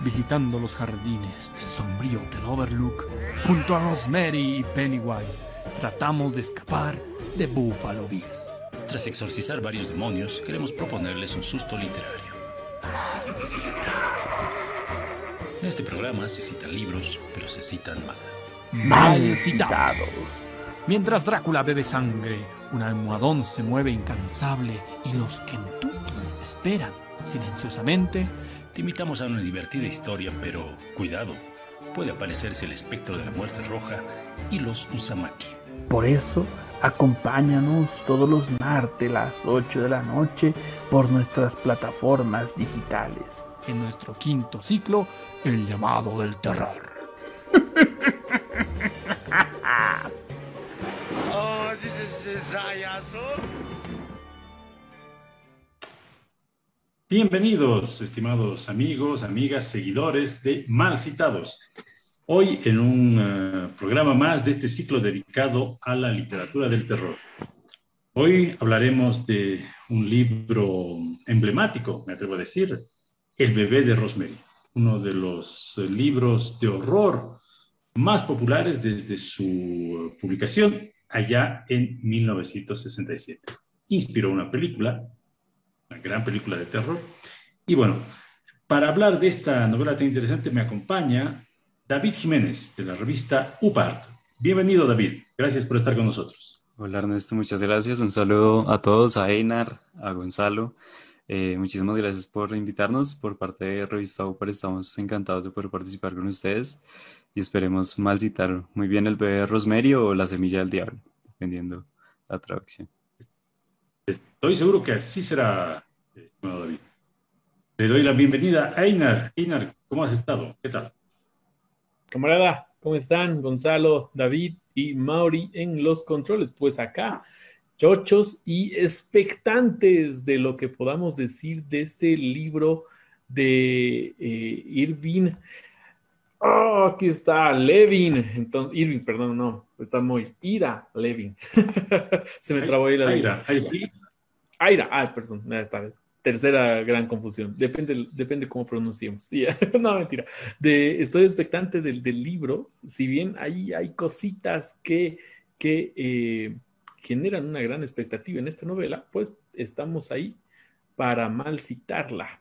visitando los jardines del sombrío Hotel Overlook, junto a Rosemary y Pennywise, tratamos de escapar de Buffalo Bill. Tras exorcizar varios demonios, queremos proponerles un susto literario. En este programa se citan libros, pero se citan mal. Mal citados. Mientras Drácula bebe sangre, un almohadón se mueve incansable y los Kentuckys esperan silenciosamente. Te invitamos a una divertida historia, pero cuidado, puede aparecerse el espectro de la muerte roja y los Usamaki. Por eso, acompáñanos todos los martes a las 8 de la noche por nuestras plataformas digitales. En nuestro quinto ciclo, El llamado del terror. Bienvenidos, estimados amigos, amigas, seguidores de Mal Citados. Hoy en un eh, programa más de este ciclo dedicado a la literatura del terror. Hoy hablaremos de un libro emblemático, me atrevo a decir, El bebé de Rosemary, uno de los eh, libros de horror más populares desde su publicación allá en 1967. Inspiró una película, una gran película de terror. Y bueno, para hablar de esta novela tan interesante me acompaña David Jiménez de la revista UPART. Bienvenido David, gracias por estar con nosotros. Hola Ernesto, muchas gracias. Un saludo a todos, a Einar, a Gonzalo. Eh, muchísimas gracias por invitarnos. Por parte de Revista UPART estamos encantados de poder participar con ustedes y esperemos mal citar muy bien el bebé de Rosemary o la semilla del diablo, dependiendo la traducción. Estoy seguro que así será, estimado David. Le doy la bienvenida a Einar. Einar, ¿cómo has estado? ¿Qué tal? Camarada, ¿cómo están? Gonzalo, David y Mauri en los controles. Pues acá, chochos y expectantes de lo que podamos decir de este libro de eh, Irving Oh, aquí está Levin. Entonces, Irving, perdón, no, está muy. Ira Levin. Se me trabó ahí la Ira, Aira. ay, perdón, esta vez. Tercera gran confusión. Depende, depende cómo pronunciemos. no, mentira. De, estoy expectante del, libro. Si bien ahí hay cositas que, eh, generan una gran expectativa en esta novela, pues estamos ahí para mal citarla.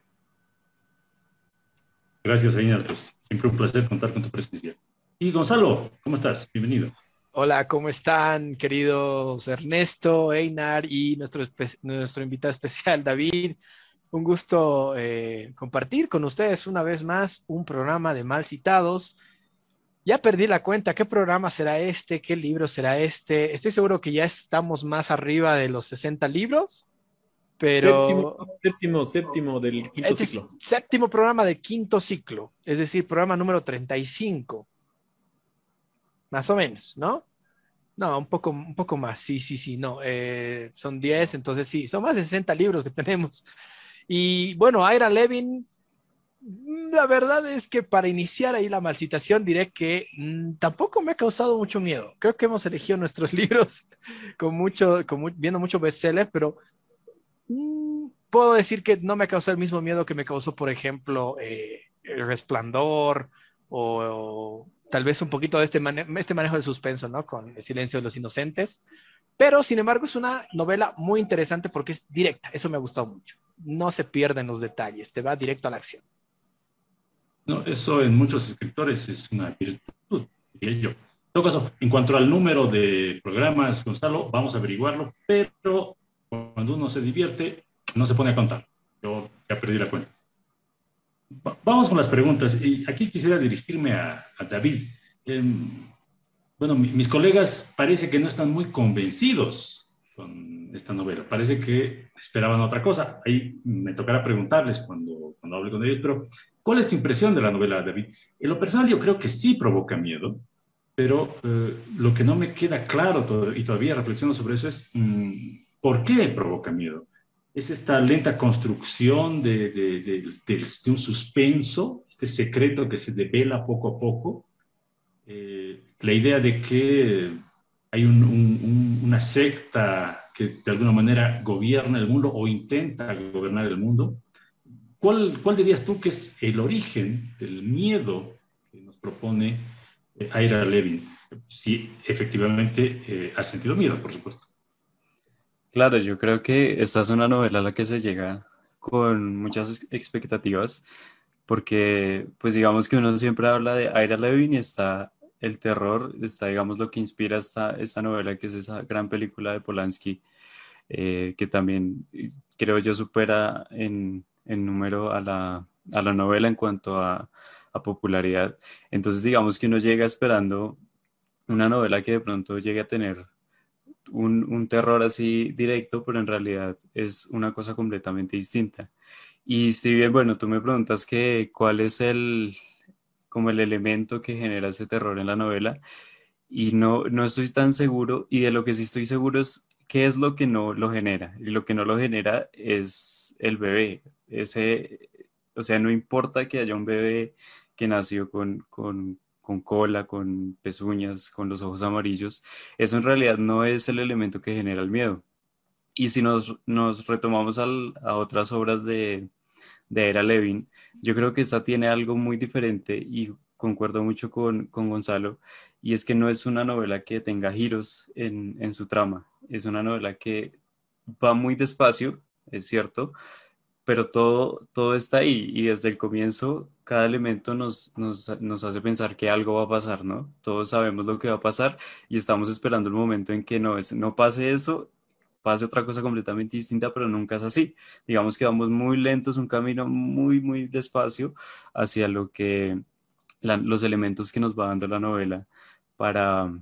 Gracias, Einar. Pues siempre un placer contar con tu presencia. Y Gonzalo, ¿cómo estás? Bienvenido. Hola, ¿cómo están, queridos Ernesto, Einar y nuestro, nuestro invitado especial, David? Un gusto eh, compartir con ustedes una vez más un programa de mal citados. Ya perdí la cuenta, ¿qué programa será este? ¿Qué libro será este? Estoy seguro que ya estamos más arriba de los 60 libros. Pero... Séptimo, séptimo, del quinto ciclo. Séptimo programa de quinto ciclo, es decir, programa número 35. Más o menos, ¿no? No, un poco, un poco más, sí, sí, sí, no. Eh, son 10, entonces sí, son más de 60 libros que tenemos. Y bueno, Aira Levin, la verdad es que para iniciar ahí la malcitación diré que mm, tampoco me ha causado mucho miedo. Creo que hemos elegido nuestros libros con mucho, con viendo mucho bestseller, pero Mm, puedo decir que no me causó el mismo miedo que me causó, por ejemplo, eh, El Resplandor o, tal vez un poquito de este, este manejo de suspenso, ¿no? Con El Silencio de los Inocentes. Pero, sin embargo, es una novela muy interesante porque es directa. Eso me ha gustado mucho. No se pierden los detalles, te va directo a la acción. No, eso en muchos escritores es una virtud, diría yo. En todo caso, en cuanto al número de programas, Gonzalo, vamos a averiguarlo, pero cuando uno se divierte, no se pone a contar. Yo ya perdí la cuenta. Vamos con las preguntas. Y aquí quisiera dirigirme a, David. Em, bueno, mis colegas parece que no están muy convencidos con esta novela. Parece que esperaban otra cosa. Ahí me tocará preguntarles cuando, cuando hable con ellos, pero ¿cuál es tu impresión de la novela, David? En lo personal yo creo que sí provoca miedo, pero eh, lo que no me queda claro y todavía reflexiono sobre eso es... Mm, ¿Por qué provoca miedo? Es esta lenta construcción de, un suspenso, este secreto que se devela poco a poco, eh, la idea de que hay una secta que de alguna manera gobierna el mundo o intenta gobernar el mundo. ¿cuál, ¿cuál dirías tú que es el origen del miedo que nos propone eh, Ira Levin? Si efectivamente eh, ha sentido miedo, por supuesto. Claro, yo creo que esta es una novela a la que se llega con muchas expectativas, porque pues digamos que uno siempre habla de Ira Levin y está el terror, está digamos lo que inspira esta, esta novela, que es esa gran película de Polanski, eh, que también creo yo supera en, en número a la, a la, novela en cuanto a, a popularidad. Entonces digamos que uno llega esperando una novela que de pronto llegue a tener un, un, terror así directo, pero en realidad es una cosa completamente distinta. Y si bien, bueno, tú me preguntas que cuál es el, como el elemento que genera ese terror en la novela, y no, no estoy tan seguro, y de lo que sí estoy seguro es qué es lo que no lo genera, y lo que no lo genera es el bebé, ese, o sea, no importa que haya un bebé que nació con, con con cola, con pezuñas, con los ojos amarillos, eso en realidad no es el elemento que genera el miedo. Y si nos, nos retomamos a otras obras de, de Era Levin, yo creo que esta tiene algo muy diferente y concuerdo mucho con, con Gonzalo, y es que no es una novela que tenga giros en, en su trama, es una novela que va muy despacio, es cierto, pero todo, todo está ahí y desde el comienzo cada elemento nos, nos, nos, hace pensar que algo va a pasar, ¿no? Todos sabemos lo que va a pasar y estamos esperando el momento en que no, es, no pase eso, pase otra cosa completamente distinta, pero nunca es así. Digamos que vamos muy lentos, un camino muy, muy despacio hacia lo que los elementos que nos va dando la novela para,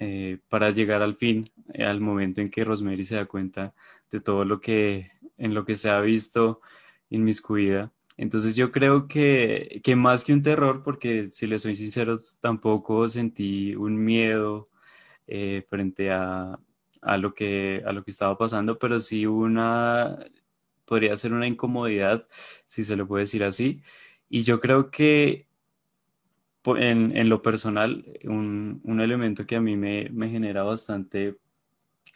eh, para llegar al fin, al momento en que Rosemary se da cuenta de todo lo que en lo que se ha visto inmiscuida. Entonces yo creo que, que más que un terror, porque si le soy sincero, tampoco sentí un miedo eh, frente a, a, lo que, a lo que estaba pasando, pero sí una, podría ser una incomodidad, si se lo puede decir así. Y yo creo que en, en lo personal, un, un, elemento que a mí me, me genera bastante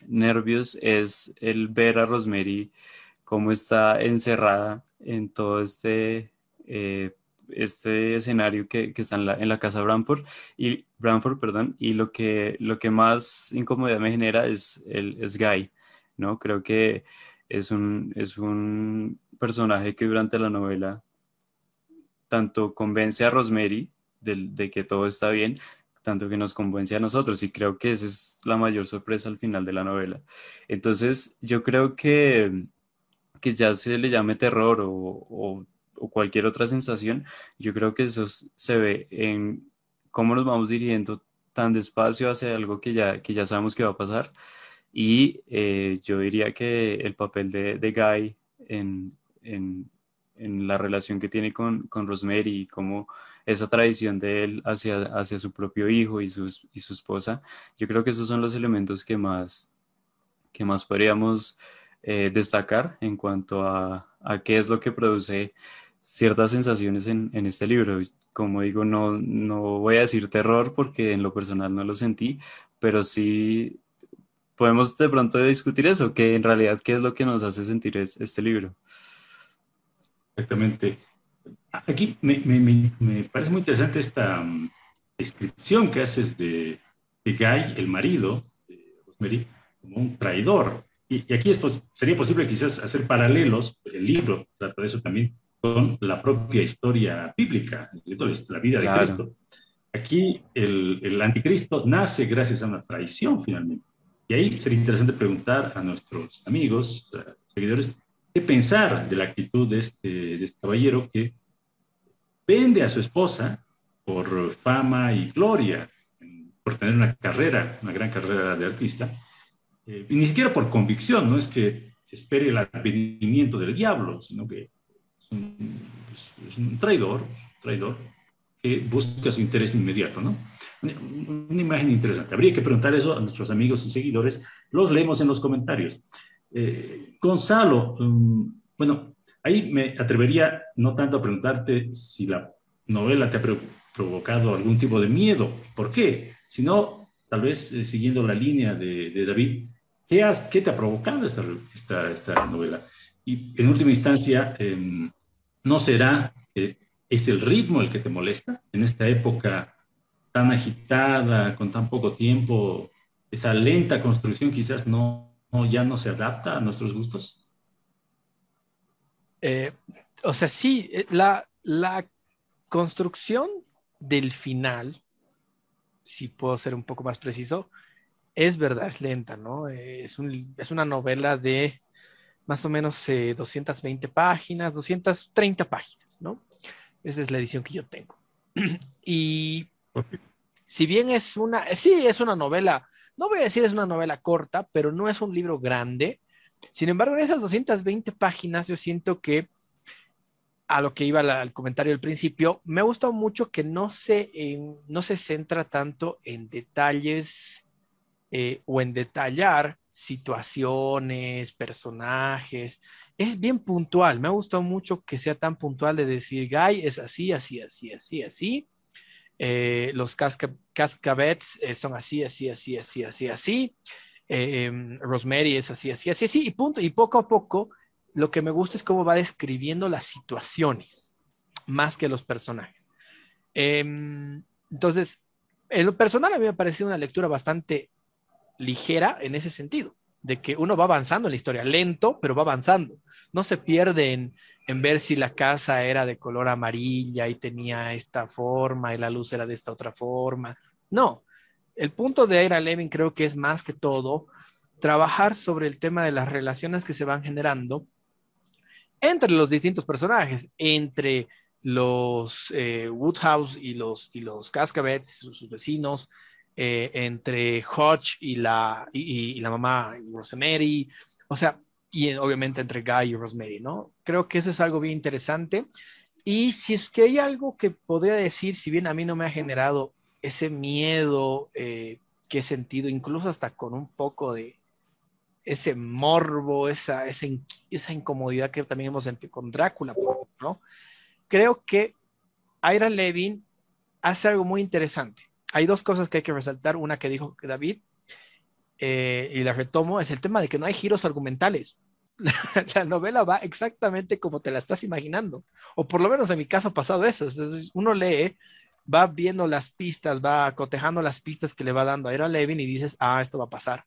nervios es el ver a Rosemary cómo está encerrada en todo este, eh, este escenario que, está en la, casa Bramford y, Bramford, perdón, y lo que, lo que más incomodidad me genera es, el, es Guy, ¿no? Creo que es un, es un personaje que durante la novela tanto convence a Rosemary de, de, que todo está bien, tanto que nos convence a nosotros y creo que esa es la mayor sorpresa al final de la novela. Entonces, yo creo que que ya se le llame terror o, cualquier otra sensación, yo creo que eso se ve en cómo nos vamos dirigiendo tan despacio hacia algo que ya, que ya sabemos que va a pasar. Y eh, yo diría que el papel de, de Guy en, en, la relación que tiene con, con Rosemary y cómo esa tradición de él hacia, hacia su propio hijo y, sus, y su esposa, yo creo que esos son los elementos que más, que más podríamos eh, destacar en cuanto a, qué es lo que produce ciertas sensaciones en, este libro. Como digo, no, no voy a decir terror porque en lo personal no lo sentí, pero sí podemos de pronto discutir eso, que en realidad qué es lo que nos hace sentir este libro. Exactamente. Aquí me, parece muy interesante esta mm, descripción que haces de, de Guy, el marido de Rosemary, como un traidor. Y, aquí es, sería posible quizás hacer paralelos, el libro trata de eso también, con la propia historia bíblica, la vida de Cristo. Aquí el, el, anticristo nace gracias a una traición finalmente. Y ahí sería interesante preguntar a nuestros amigos, seguidores, qué pensar de la actitud de este, de este caballero que vende a su esposa por fama y gloria, por tener una carrera, una gran carrera de artista, eh, ni siquiera por convicción, no es que espere el advenimiento del diablo, sino que es un, traidor, traidor que busca su interés inmediato, ¿no? Una, imagen interesante. Habría que preguntar eso a nuestros amigos y seguidores. Los leemos en los comentarios. Eh, Gonzalo, um, bueno, ahí me atrevería no tanto a preguntarte si la novela te ha provocado algún tipo de miedo. ¿Por qué? Sino, tal vez eh, siguiendo la línea de David, ¿Qué, te ha provocado esta, esta, novela? Y en última instancia, em, ¿No será que es el ritmo el que te molesta en esta época tan agitada, con tan poco tiempo? Esa lenta construcción quizás no, ya no se adapta a nuestros gustos. Eh, o sea, sí, eh, la construcción del final, si puedo ser un poco más preciso, es verdad, es lenta, ¿no? Es, es una novela de más o menos 220 eh, páginas, 230 páginas, ¿no? Esa es la edición que yo tengo. y si bien es una, sí, es una novela, no voy a decir es una novela corta, pero no es un libro grande. Sin embargo, en esas 220 páginas yo siento que a lo que iba al comentario del principio, me ha gustado mucho que no se, no se centra tanto en detalles eh, o en detallar situaciones, personajes. Es bien puntual. Me ha gustado mucho que sea tan puntual de decir, Guy es así, así, así, así, así. Eh, los cascabets eh, son así, así, así, así, así, así. Em, Rosemary es así, así, así, así. Y punto. Y poco a poco, lo que me gusta es cómo va describiendo las situaciones, más que los personajes. Em, entonces, en lo personal a mí me ha parecido una lectura bastante ligera en ese sentido, de que uno va avanzando en la historia, lento, pero va avanzando. No se pierde en, ver si la casa era de color amarilla y tenía esta forma y la luz era de esta otra forma. No, el punto de Ira Levin creo que es más que todo trabajar sobre el tema de las relaciones que se van generando entre los distintos personajes, entre los eh, Woodhouse y los, y los Cascabets, sus vecinos, eh, entre Hodge y la, y, la mamá Rosemary, o sea, y obviamente entre Guy y Rosemary, ¿no? Creo que eso es algo bien interesante. Y si es que hay algo que podría decir, si bien a mí no me ha generado ese miedo eh, que he sentido, incluso hasta con un poco de ese morbo, esa, esa, esa incomodidad que también hemos sentido con Drácula, por ejemplo, creo que Ira Levin hace algo muy interesante hay dos cosas que hay que resaltar. Una que dijo David, eh, y la retomo, es el tema de que no hay giros argumentales. La, novela va exactamente como te la estás imaginando. O por lo menos en mi caso ha pasado eso. uno lee, va viendo las pistas, va cotejando las pistas que le va dando a Era Levin y dices, ah, esto va a pasar.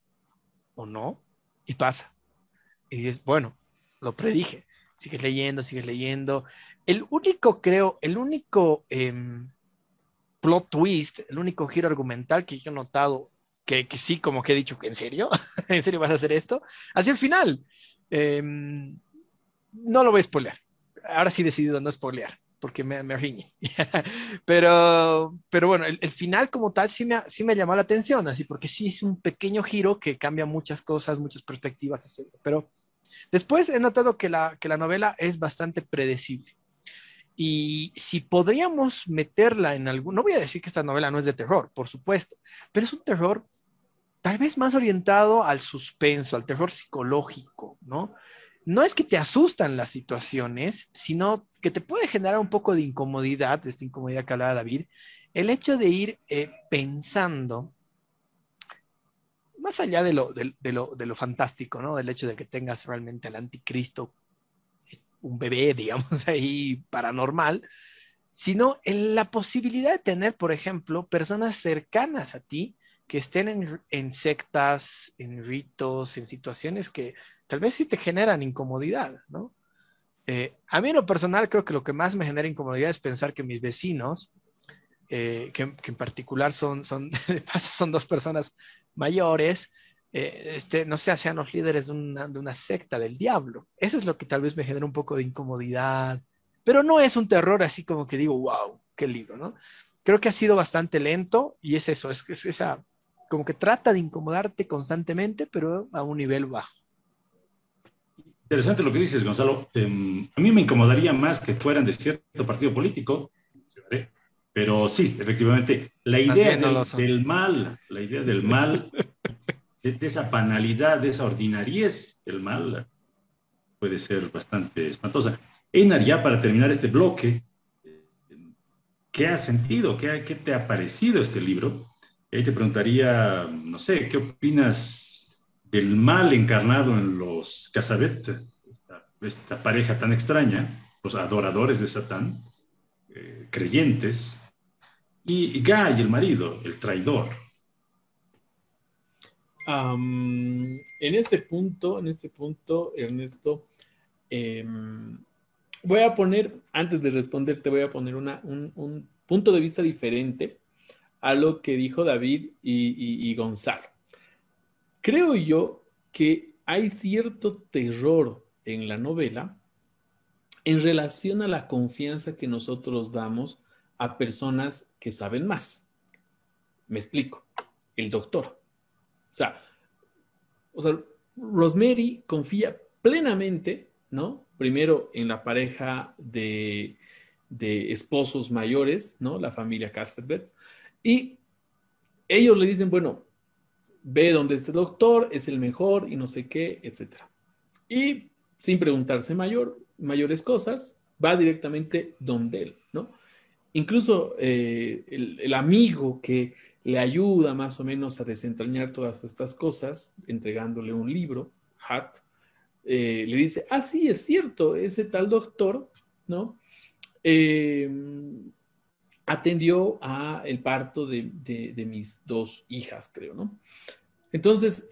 O no, y pasa. Y dices, bueno, lo predije. Sigues leyendo, sigues leyendo. El único, creo, el único em, plot twist, el único giro argumental que yo he notado que, sí, como que he dicho, ¿en serio? ¿En serio vas a hacer esto? Hacia el final. Em, no lo voy a spoilear. Ahora sí he decidido no spoilear, porque me, me riñe. pero, pero bueno, el, final como tal sí me, sí me llamó la atención, así, porque sí es un pequeño giro que cambia muchas cosas, muchas perspectivas, Pero después he notado que la, que la novela es bastante predecible. Y si podríamos meterla en algún, no voy a decir que esta novela no es de terror, por supuesto, pero es un terror tal vez más orientado al suspenso, al terror psicológico, ¿no? No es que te asustan las situaciones, sino que te puede generar un poco de incomodidad, esta incomodidad que hablaba David, el hecho de ir eh, pensando más allá de lo, de, lo, de lo fantástico, ¿no? Del hecho de que tengas realmente al anticristo un bebé, digamos, ahí paranormal, sino en la posibilidad de tener, por ejemplo, personas cercanas a ti que estén en, sectas, en ritos, en situaciones que tal vez sí te generan incomodidad, ¿no? Eh, a mí en lo personal creo que lo que más me genera incomodidad es pensar que mis vecinos, eh, que, en particular son, son, son dos personas mayores, eh, este, no sé, sean los líderes de una, secta del diablo. Eso es lo que tal vez me genera un poco de incomodidad, pero no es un terror así como que digo, wow, qué libro, ¿no? Creo que ha sido bastante lento y es eso, es, es esa, como que trata de incomodarte constantemente, pero a un nivel bajo. Interesante lo que dices, Gonzalo. Em, a mí me incomodaría más que fueran de cierto partido político, pero sí, efectivamente, la idea del, mal, la idea del mal de, esa banalidad, de esa ordinariez, el mal puede ser bastante espantosa. Einar, ya para terminar este bloque, ¿qué has sentido? ¿Qué, ¿Qué, te ha parecido este libro? Y ahí te preguntaría, no sé, ¿qué opinas del mal encarnado en los Casabet, esta, pareja tan extraña? los adoradores de Satán, eh, creyentes, y Guy, el marido, el traidor. En este punto, en este punto, Ernesto, em, voy a poner, antes de responder, te voy a poner un, punto de vista diferente a lo que dijo David y Gonzalo. Creo yo que hay cierto terror en la novela en relación a la confianza que nosotros damos a personas que saben más. Me explico. El doctor. O sea, o sea, Rosemary confía plenamente, ¿no? Primero en la pareja de, de esposos mayores, ¿no? La familia Casterbet. Y ellos le dicen, bueno, ve dónde este doctor, es el mejor y no sé qué, etc. Y sin preguntarse mayor, mayores cosas, va directamente donde él, ¿no? Incluso eh, el, amigo que le ayuda más o menos a desentrañar todas estas cosas, entregándole un libro, Hat, eh, le dice, ah, sí, es cierto, ese tal doctor, ¿no? Eh, atendió a el parto de, mis dos hijas, creo, ¿no? Entonces,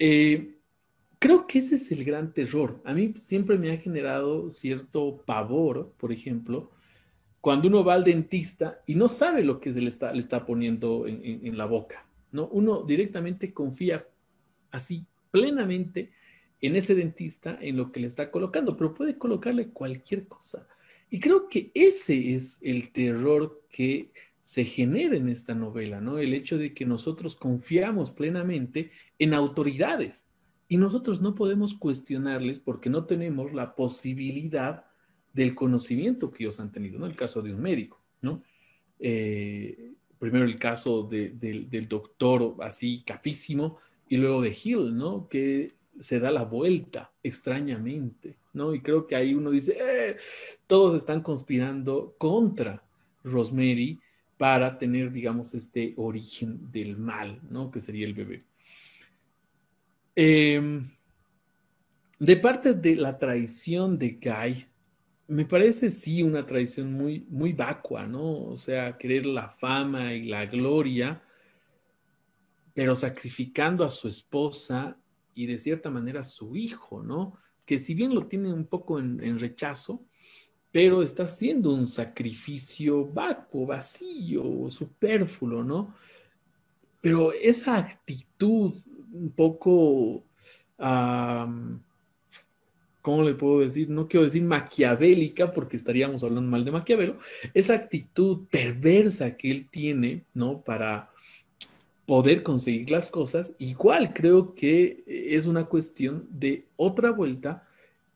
creo que ese es el gran terror. A mí siempre me ha generado cierto pavor, por ejemplo, cuando uno va al dentista y no sabe lo que se le está, poniendo en, la boca, ¿no? Uno directamente confía así plenamente en ese dentista, en lo que le está colocando, pero puede colocarle cualquier cosa. Y creo que ese es el terror que se genera en esta novela, ¿no? El hecho de que nosotros confiamos plenamente en autoridades y nosotros no podemos cuestionarles porque no tenemos la posibilidad del conocimiento que ellos han tenido, ¿no? El caso de un médico, ¿no? Eh, primero el caso del doctor así capísimo y luego de Hill, ¿no? Que se da la vuelta extrañamente, ¿no? Y creo que ahí uno dice, eh, todos están conspirando contra Rosemary para tener, digamos, este origen del mal, ¿no? Que sería el bebé. Em, de parte de la traición de Guy, me parece sí una traición muy, muy vacua, ¿no? O sea, querer la fama y la gloria, pero sacrificando a su esposa y de cierta manera a su hijo, ¿no? Que si bien lo tiene un poco en, rechazo, pero está haciendo un sacrificio vacuo, vacío, superfluo, ¿no? Pero esa actitud un poco ¿cómo le puedo decir? No quiero decir maquiavélica porque estaríamos hablando mal de Maquiavelo, esa actitud perversa que él tiene, ¿no? Para poder conseguir las cosas, igual creo que es una cuestión de otra vuelta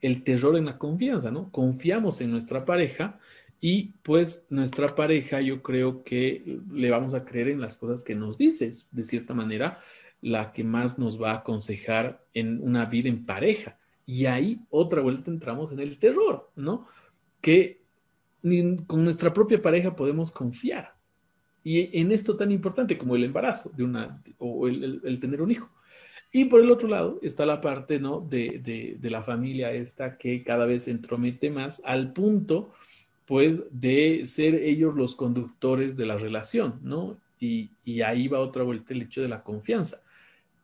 el terror en la confianza, ¿no? Confiamos en nuestra pareja y pues nuestra pareja yo creo que le vamos a creer en las cosas que nos dices, de cierta manera, la que más nos va a aconsejar en una vida en pareja. Y ahí otra vuelta entramos en el terror, ¿no? Que con nuestra propia pareja podemos confiar. Y en esto tan importante como el embarazo de una, o el, tener un hijo. Y por el otro lado está la parte, ¿no? De, de, la familia esta que cada vez se entromete más al punto, pues, de ser ellos los conductores de la relación, ¿no? Y, y ahí va otra vuelta el hecho de la confianza.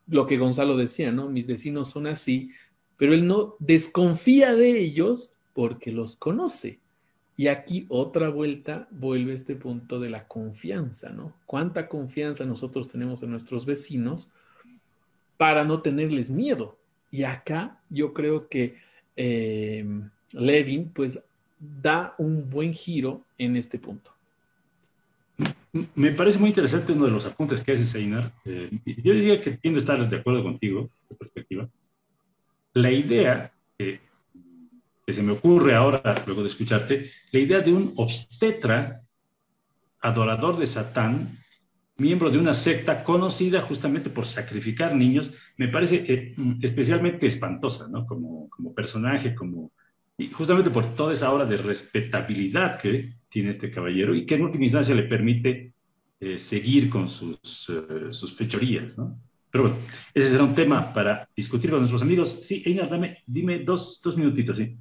Lo que Gonzalo decía, ¿no? Mis vecinos son así, pero él no desconfía de ellos porque los conoce. Y aquí otra vuelta vuelve este punto de la confianza, ¿no? ¿Cuánta confianza nosotros tenemos en nuestros vecinos para no tenerles miedo? Y acá yo creo que eh, Levin pues da un buen giro en este punto. Me parece muy interesante uno de los apuntes que hace Seinar. Eh, yo diría que tiendo a estar de acuerdo contigo, de perspectiva la idea que, se me ocurre ahora, luego de escucharte, la idea de un obstetra adorador de Satán, miembro de una secta conocida justamente por sacrificar niños, me parece eh, especialmente espantosa, ¿no? Como, como personaje, como, y justamente por toda esa obra de respetabilidad que tiene este caballero y que en última instancia le permite eh, seguir con sus, eh, sus fechorías, ¿no? Pero bueno, ese será un tema para discutir con nuestros amigos. Sí, Einar, dame, dime dos, dos minutitos, sí.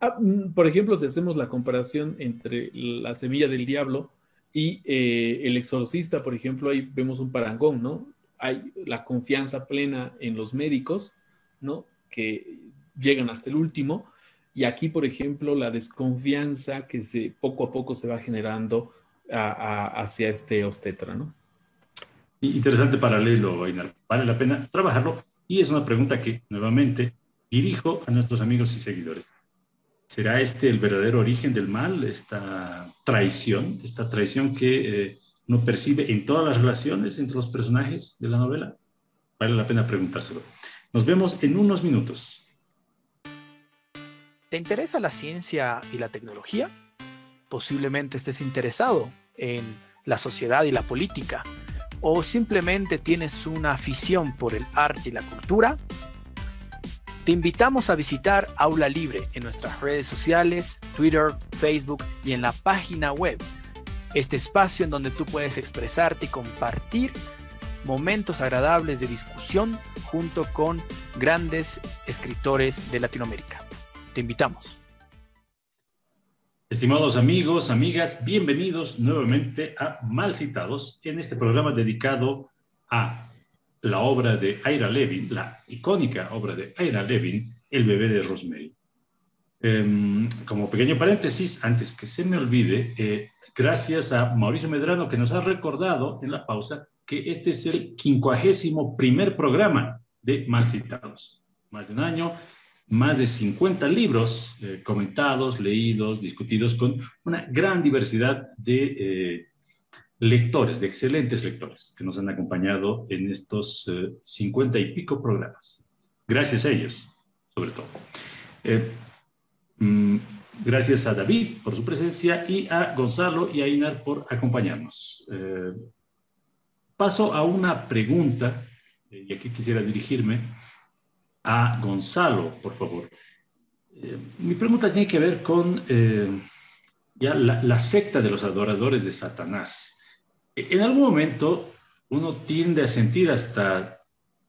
Ah, mm, por ejemplo, si hacemos la comparación entre la semilla del diablo y eh, el exorcista, por ejemplo, ahí vemos un parangón, ¿no? Hay la confianza plena en los médicos, ¿no? Que llegan hasta el último. Y aquí, por ejemplo, la desconfianza que se, poco a poco se va generando hacia este obstetra, ¿no? Interesante paralelo, Ainar. Vale la pena trabajarlo. Y es una pregunta que nuevamente dirijo a nuestros amigos y seguidores. ¿Será este el verdadero origen del mal, esta traición, esta traición que eh, uno percibe en todas las relaciones entre los personajes de la novela? Vale la pena preguntárselo. Nos vemos en unos minutos. ¿Te interesa la ciencia y la tecnología? Posiblemente estés interesado en la sociedad y la política o simplemente tienes una afición por el arte y la cultura, te invitamos a visitar Aula Libre en nuestras redes sociales, Twitter, Facebook y en la página web. Este espacio en donde tú puedes expresarte y compartir momentos agradables de discusión junto con grandes escritores de Latinoamérica. Te invitamos. Estimados amigos, amigas, bienvenidos nuevamente a Mal Citados en este programa dedicado a la obra de Ira Levin, la icónica obra de Ira Levin, El bebé de Rosemary. Em, como pequeño paréntesis, antes que se me olvide, eh, gracias a Mauricio Medrano que nos ha recordado en la pausa que este es el quincuagésimo primer programa de Mal Citados. Más de un año más de 50 libros eh, comentados, leídos, discutidos con una gran diversidad de eh, lectores, de excelentes lectores que nos han acompañado en estos 50 eh, y pico programas. Gracias a ellos, sobre todo. Mm, gracias a David por su presencia y a Gonzalo y a Inar por acompañarnos. paso a una pregunta, y aquí quisiera dirigirme a Gonzalo, por favor. Eh, mi pregunta tiene que ver con eh, ya la, secta de los adoradores de Satanás. En algún momento uno tiende a sentir hasta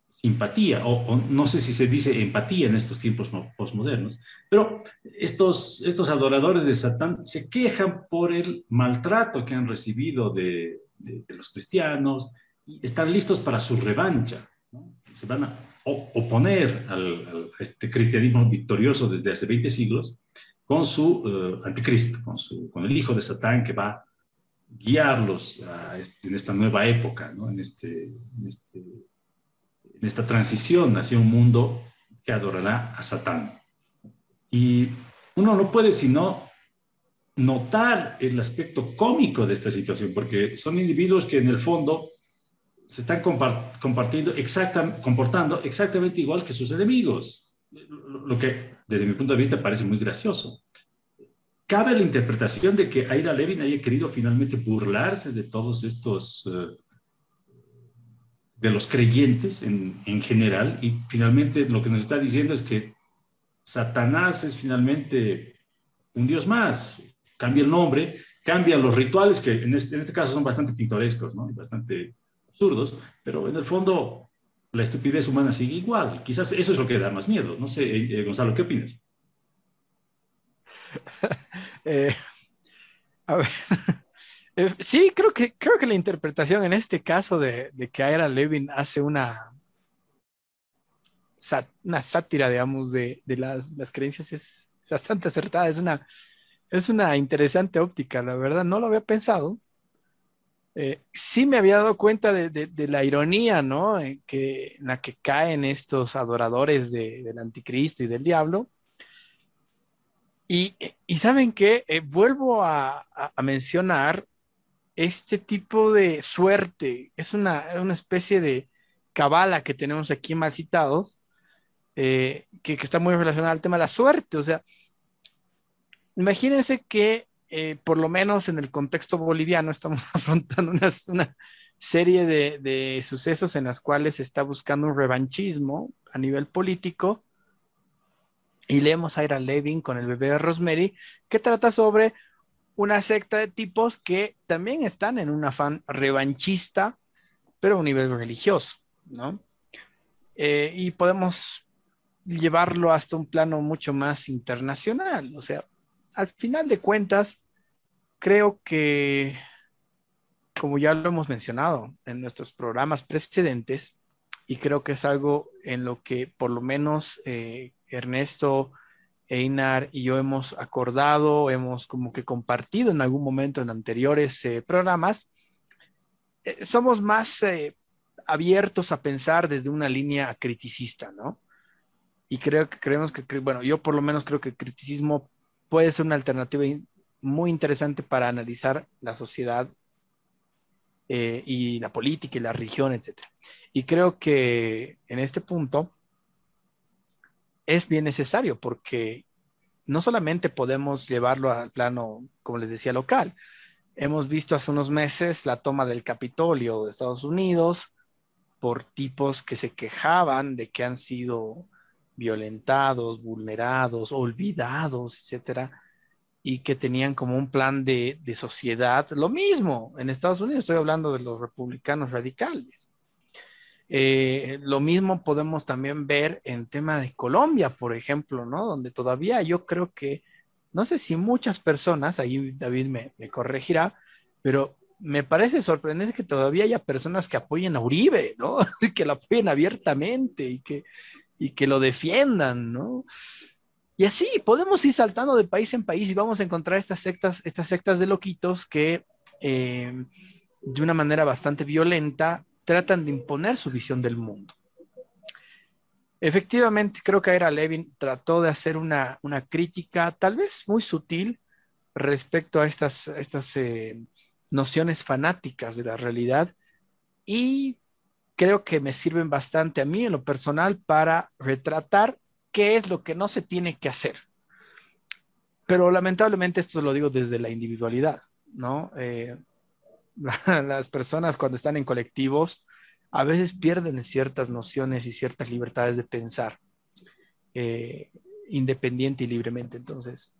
simpatía, o, no sé si se dice empatía en estos tiempos postmodernos, pero estos, estos adoradores de Satán se quejan por el maltrato que han recibido de, los cristianos y están listos para su revancha. Se van a oponer al, a este cristianismo victorioso desde hace 20 siglos con su eh, anticristo, con, su, con, el hijo de Satán que va a guiarlos en esta nueva época, ¿no? en, este, en, este, en esta transición hacia un mundo que adorará a Satán. Y uno no puede sino notar el aspecto cómico de esta situación, porque son individuos que en el fondo se están compartiendo comportando exactamente igual que sus enemigos, lo que desde mi punto de vista parece muy gracioso. Cabe la interpretación de que Aira Levin haya querido finalmente burlarse de todos estos, eh, de los creyentes en, en general, y finalmente lo que nos está diciendo es que Satanás es finalmente un dios más, cambia el nombre, cambia los rituales, que en este, en este caso son bastante pintorescos, ¿no? Bastante absurdos, pero en el fondo la estupidez humana sigue igual. Quizás eso es lo que da más miedo. No sé, eh, eh, Gonzalo, ¿qué opinas? Eh, a ver, sí, creo que, creo que la interpretación en este caso de, que Ira Levin hace una, una sátira, digamos, de, de las, las, creencias es bastante acertada. Es una, es una interesante óptica, la verdad. No lo había pensado. Eh, sí me había dado cuenta de, la ironía, ¿no? En, que, la que caen estos adoradores del anticristo y del diablo. Y, saben qué, eh, vuelvo a, mencionar este tipo de suerte. Es una, especie de cabala que tenemos aquí mal citados, eh, que, que está muy relacionada al tema de la suerte. O sea, imagínense que eh, por lo menos en el contexto boliviano, estamos afrontando una, serie de, sucesos en las cuales se está buscando un revanchismo a nivel político. Y leemos a Ira Levin con el bebé de Rosemary, que trata sobre una secta de tipos que también están en un afán revanchista, pero a un nivel religioso, ¿no? Eh, y podemos llevarlo hasta un plano mucho más internacional. O sea, al final de cuentas, creo que, como ya lo hemos mencionado en nuestros programas precedentes, y creo que es algo en lo que por lo menos eh, Ernesto, Einar y yo hemos acordado, hemos como que compartido en algún momento en anteriores eh, programas, eh, somos más abiertos a pensar desde una línea criticista, ¿no? Y creo que creemos que, bueno, yo por lo menos creo que el criticismo puede ser una alternativa muy interesante para analizar la sociedad eh, y la política y la religión, etc. Y creo que en este punto es bien necesario porque no solamente podemos llevarlo al plano, como les decía, local. Hemos visto hace unos meses la toma del Capitolio de Estados Unidos, por tipos que se quejaban de que han sido violentados, vulnerados, olvidados, etcétera, y que tenían como un plan de, sociedad. Lo mismo en Estados Unidos, estoy hablando de los republicanos radicales. Eh, lo mismo podemos también ver en tema de Colombia, por ejemplo, ¿no? Donde todavía yo creo que, no sé si muchas personas, ahí David me, me corregirá, pero me parece sorprendente que todavía haya personas que apoyen a Uribe, ¿no? que lo apoyen abiertamente y que, y que lo defiendan, ¿no? Y así podemos ir saltando de país en país y vamos a encontrar estas sectas, estas sectas de loquitos que eh, de una manera bastante violenta tratan de imponer su visión del mundo. Efectivamente, creo que Ira Levin trató de hacer una, crítica tal vez muy sutil respecto a estas, estas eh, nociones fanáticas de la realidad y creo que me sirven bastante a mí en lo personal para retratar qué es lo que no se tiene que hacer. Pero lamentablemente esto lo digo desde la individualidad, ¿no? Eh, las personas cuando están en colectivos a veces pierden ciertas nociones y ciertas libertades de pensar eh, independiente y libremente. Entonces,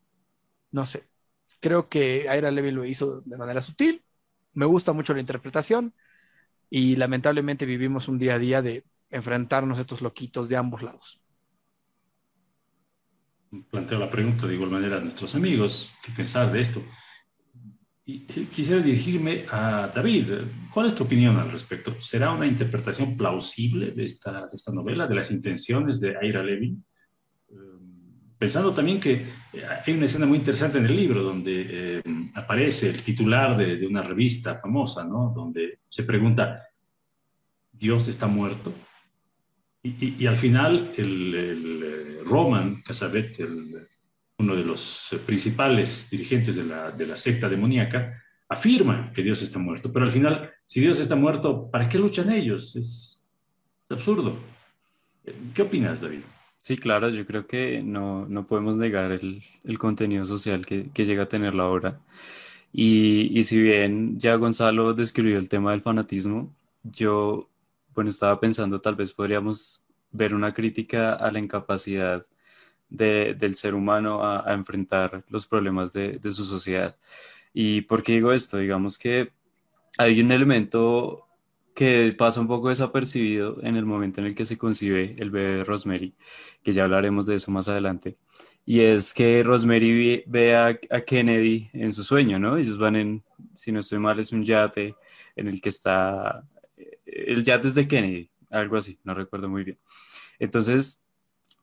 no sé, creo que Aira Levy lo hizo de manera sutil, me gusta mucho la interpretación y lamentablemente vivimos un día a día de enfrentarnos a estos loquitos de ambos lados. Planteo la pregunta de igual manera a nuestros amigos, ¿qué pensar de esto? Y quisiera dirigirme a David. ¿Cuál es tu opinión al respecto? ¿Será una interpretación plausible de esta, de esta novela, de las intenciones de Aira Levy? Pensando también que eh, hay una escena muy interesante en el libro donde eh, aparece el titular de, una revista famosa, ¿no? Donde se pregunta, ¿Dios está muerto? Y, al final el, eh, Roman Casabet, uno de los principales dirigentes de la, de la secta demoníaca, afirma que Dios está muerto. Pero al final, si Dios está muerto, ¿para qué luchan ellos? Es, es absurdo. ¿Qué opinas, David? Sí, claro, yo creo que no, podemos negar el, contenido social que, llega a tener la obra. Y, y si bien ya Gonzalo describió el tema del fanatismo, yo, bueno, estaba pensando tal vez podríamos ver una crítica a la incapacidad del ser humano a, enfrentar los problemas de, de, su sociedad. ¿Y por qué digo esto? Digamos que hay un elemento que pasa un poco desapercibido en el momento en el que se concibe el bebé de Rosemary, que ya hablaremos de eso más adelante. Y es que Rosemary ve a, Kennedy en su sueño, ¿no? Ellos van en, si no estoy mal, es un yate en el que está, el yate es de Kennedy, algo así, no recuerdo muy bien. Entonces,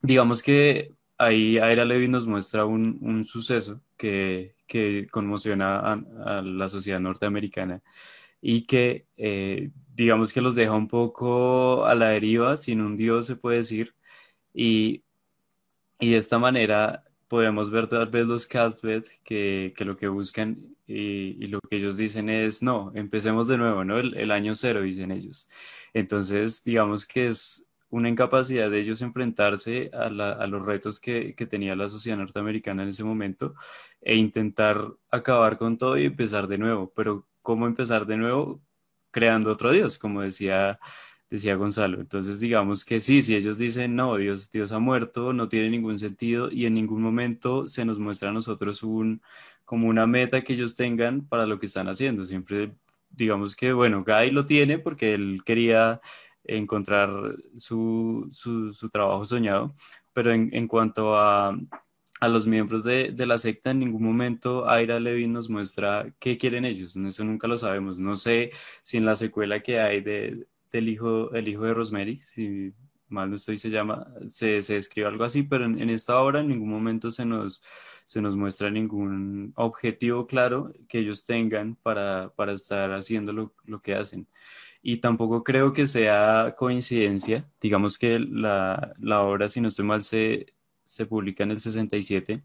digamos que ahí Aira Levy nos muestra un, suceso que, conmociona a, la sociedad norteamericana y que eh, digamos que los deja un poco a la deriva, sin un Dios se puede decir, y, y de esta manera podemos ver tal vez los castbed que, que lo que buscan y, lo que ellos dicen es, no, empecemos de nuevo, ¿no? El, año cero, dicen ellos. Entonces, digamos que es una incapacidad de ellos enfrentarse a, los retos que, que, tenía la sociedad norteamericana en ese momento e intentar acabar con todo y empezar de nuevo. Pero, ¿cómo empezar de nuevo? creando otro Dios, como decía, decía Gonzalo. Entonces, digamos que sí, si ellos dicen, no, Dios, Dios ha muerto, no tiene ningún sentido y en ningún momento se nos muestra a nosotros un, como una meta que ellos tengan para lo que están haciendo. Siempre, digamos que, bueno, Guy lo tiene porque él quería encontrar su, su, trabajo soñado, pero en, en cuanto a, a los miembros de, de, la secta, en ningún momento Aira Levin nos muestra qué quieren ellos, eso nunca lo sabemos. No sé si en la secuela que hay de, del hijo, el hijo de Rosemary, si mal no estoy, se llama, se, se escribe algo así, pero en, en, esta obra en ningún momento se nos, se nos muestra ningún objetivo claro que ellos tengan para, para estar haciendo lo, lo, que hacen. Y tampoco creo que sea coincidencia, digamos que la, la obra, si no estoy mal, se, se publica en el 67.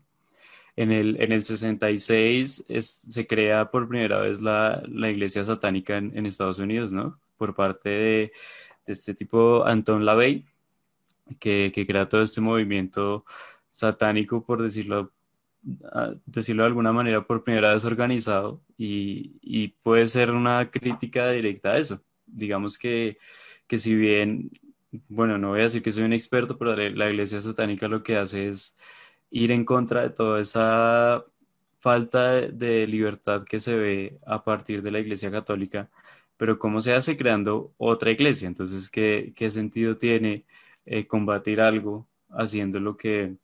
En el, en el 66 es, se crea por primera vez la, la iglesia satánica en, en, Estados Unidos, ¿no? Por parte de, de este tipo, Anton LaVey, que, que, crea todo este movimiento satánico, por decirlo, decirlo de alguna manera, por primera vez organizado, y, puede ser una crítica directa a eso. Digamos que, que si bien, bueno, no voy a decir que soy un experto, pero la iglesia satánica lo que hace es ir en contra de toda esa falta de, de libertad que se ve a partir de la iglesia católica, pero ¿cómo se hace creando otra iglesia? Entonces, ¿qué, qué sentido tiene? Eh, combatir algo haciendo lo que,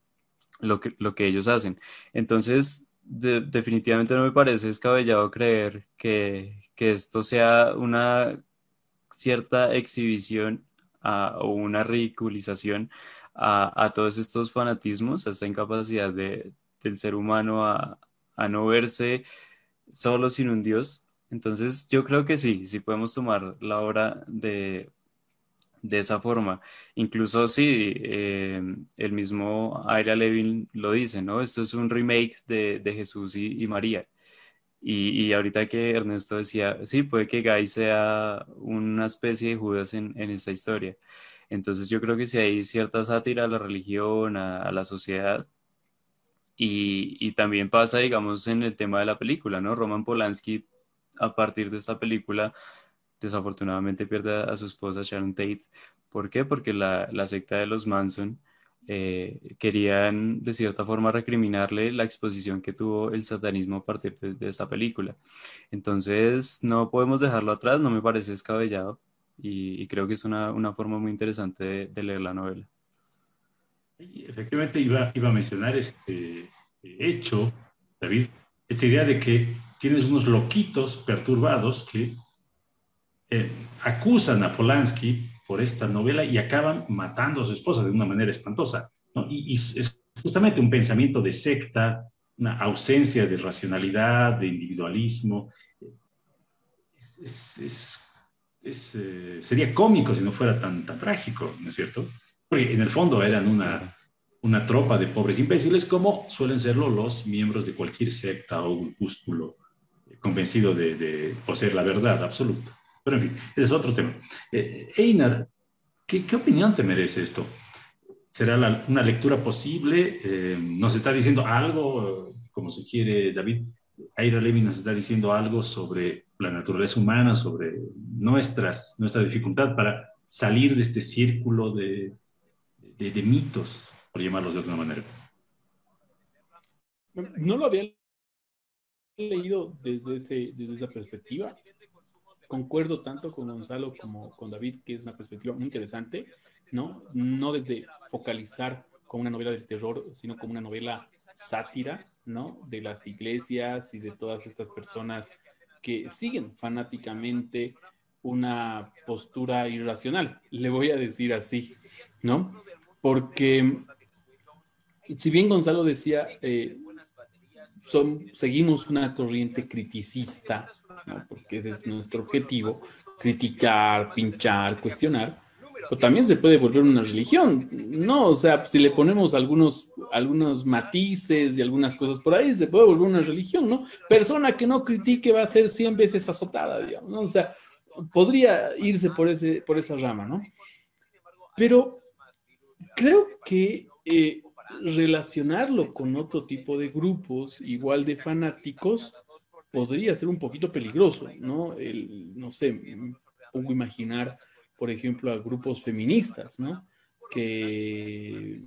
lo que, lo que ellos hacen. Entonces, de, definitivamente no me parece descabellado creer que, que esto sea una cierta exhibición o una ridiculización a, a, todos estos fanatismos, a esta incapacidad de, del ser humano a, a no verse solo sin un Dios. Entonces yo creo que sí, sí podemos tomar la obra de, de esa forma. Incluso sí, eh, el mismo Ira Levin lo dice, ¿no? Esto es un remake de, de Jesús y, y María. Y, y, ahorita que Ernesto decía, sí, puede que Guy sea una especie de Judas en, en esta historia. Entonces yo creo que si hay cierta sátira a la religión, a, a la sociedad, y, y, también pasa, digamos, en el tema de la película, ¿no? Roman Polanski, a partir de esta película, desafortunadamente pierde a, su esposa Sharon Tate. ¿Por qué? Porque la, la secta de los Manson eh, querían de cierta forma recriminarle la exposición que tuvo el satanismo a partir de, de, esta película. Entonces no podemos dejarlo atrás, no me parece descabellado y, y creo que es una, una forma muy interesante de, de, leer la novela. Efectivamente iba, iba a mencionar este, este hecho, David, esta idea de que tienes unos loquitos perturbados que eh, acusan a Polanski por esta novela y acaban matando a su esposa de una manera espantosa. ¿no? Y, y, es justamente un pensamiento de secta, una ausencia de racionalidad, de individualismo. Es, es, es, eh, sería cómico si no fuera tan, tan trágico, ¿no es cierto? Porque en el fondo eran una, una tropa de pobres imbéciles como suelen serlo los miembros de cualquier secta o grupúsculo convencido de, de poseer la verdad absoluta. Pero en fin, ese es otro tema. Eh, Einar, ¿qué, ¿qué, opinión te merece esto? ¿Será la, una lectura posible? Eh, ¿Nos está diciendo algo, como sugiere David? Aira Levy nos está diciendo algo sobre la naturaleza humana, sobre nuestras, nuestra dificultad para salir de este círculo de, de, de mitos, por llamarlos de alguna manera. No lo había leído desde, ese, desde esa perspectiva concuerdo tanto con Gonzalo como con David, que es una perspectiva muy interesante, ¿no? No desde focalizar como una novela de terror, sino como una novela sátira, ¿no? De las iglesias y de todas estas personas que siguen fanáticamente una postura irracional, le voy a decir así, ¿no? Porque si bien Gonzalo decía, eh, seguimos una corriente criticista, porque ese es nuestro objetivo, criticar, pinchar, cuestionar, pero también se puede volver una religión, ¿no? O sea, si le ponemos algunos, algunos matices y algunas cosas por ahí, se puede volver una religión, ¿no? Persona que no critique va a ser 100 veces azotada, digamos, ¿no? O sea, podría irse por esa rama, ¿no? Pero creo que eh, relacionarlo con otro tipo de grupos igual de fanáticos podría ser un poquito peligroso, ¿no? El, no sé, pongo imaginar, por ejemplo, a grupos feministas, ¿no? Que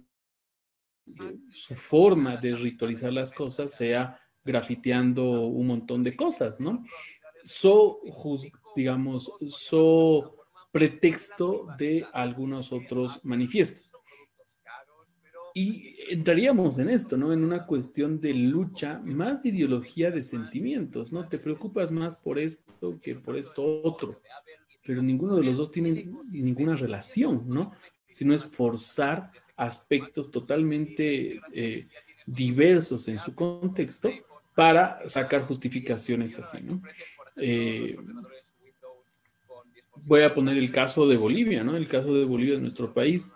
su forma de ritualizar las cosas sea grafiteando un montón de cosas, ¿no? So, digamos, so pretexto de algunos otros manifiestos. Y entraríamos en esto, ¿no? En una cuestión de lucha, más de ideología de sentimientos, ¿no? Te preocupas más por esto que por esto otro, pero ninguno de los dos tiene ninguna relación, ¿no? Sino es forzar aspectos totalmente eh, diversos en su contexto para sacar justificaciones así, ¿no? Eh, voy a poner el caso de Bolivia, ¿no? El caso de Bolivia, de nuestro país.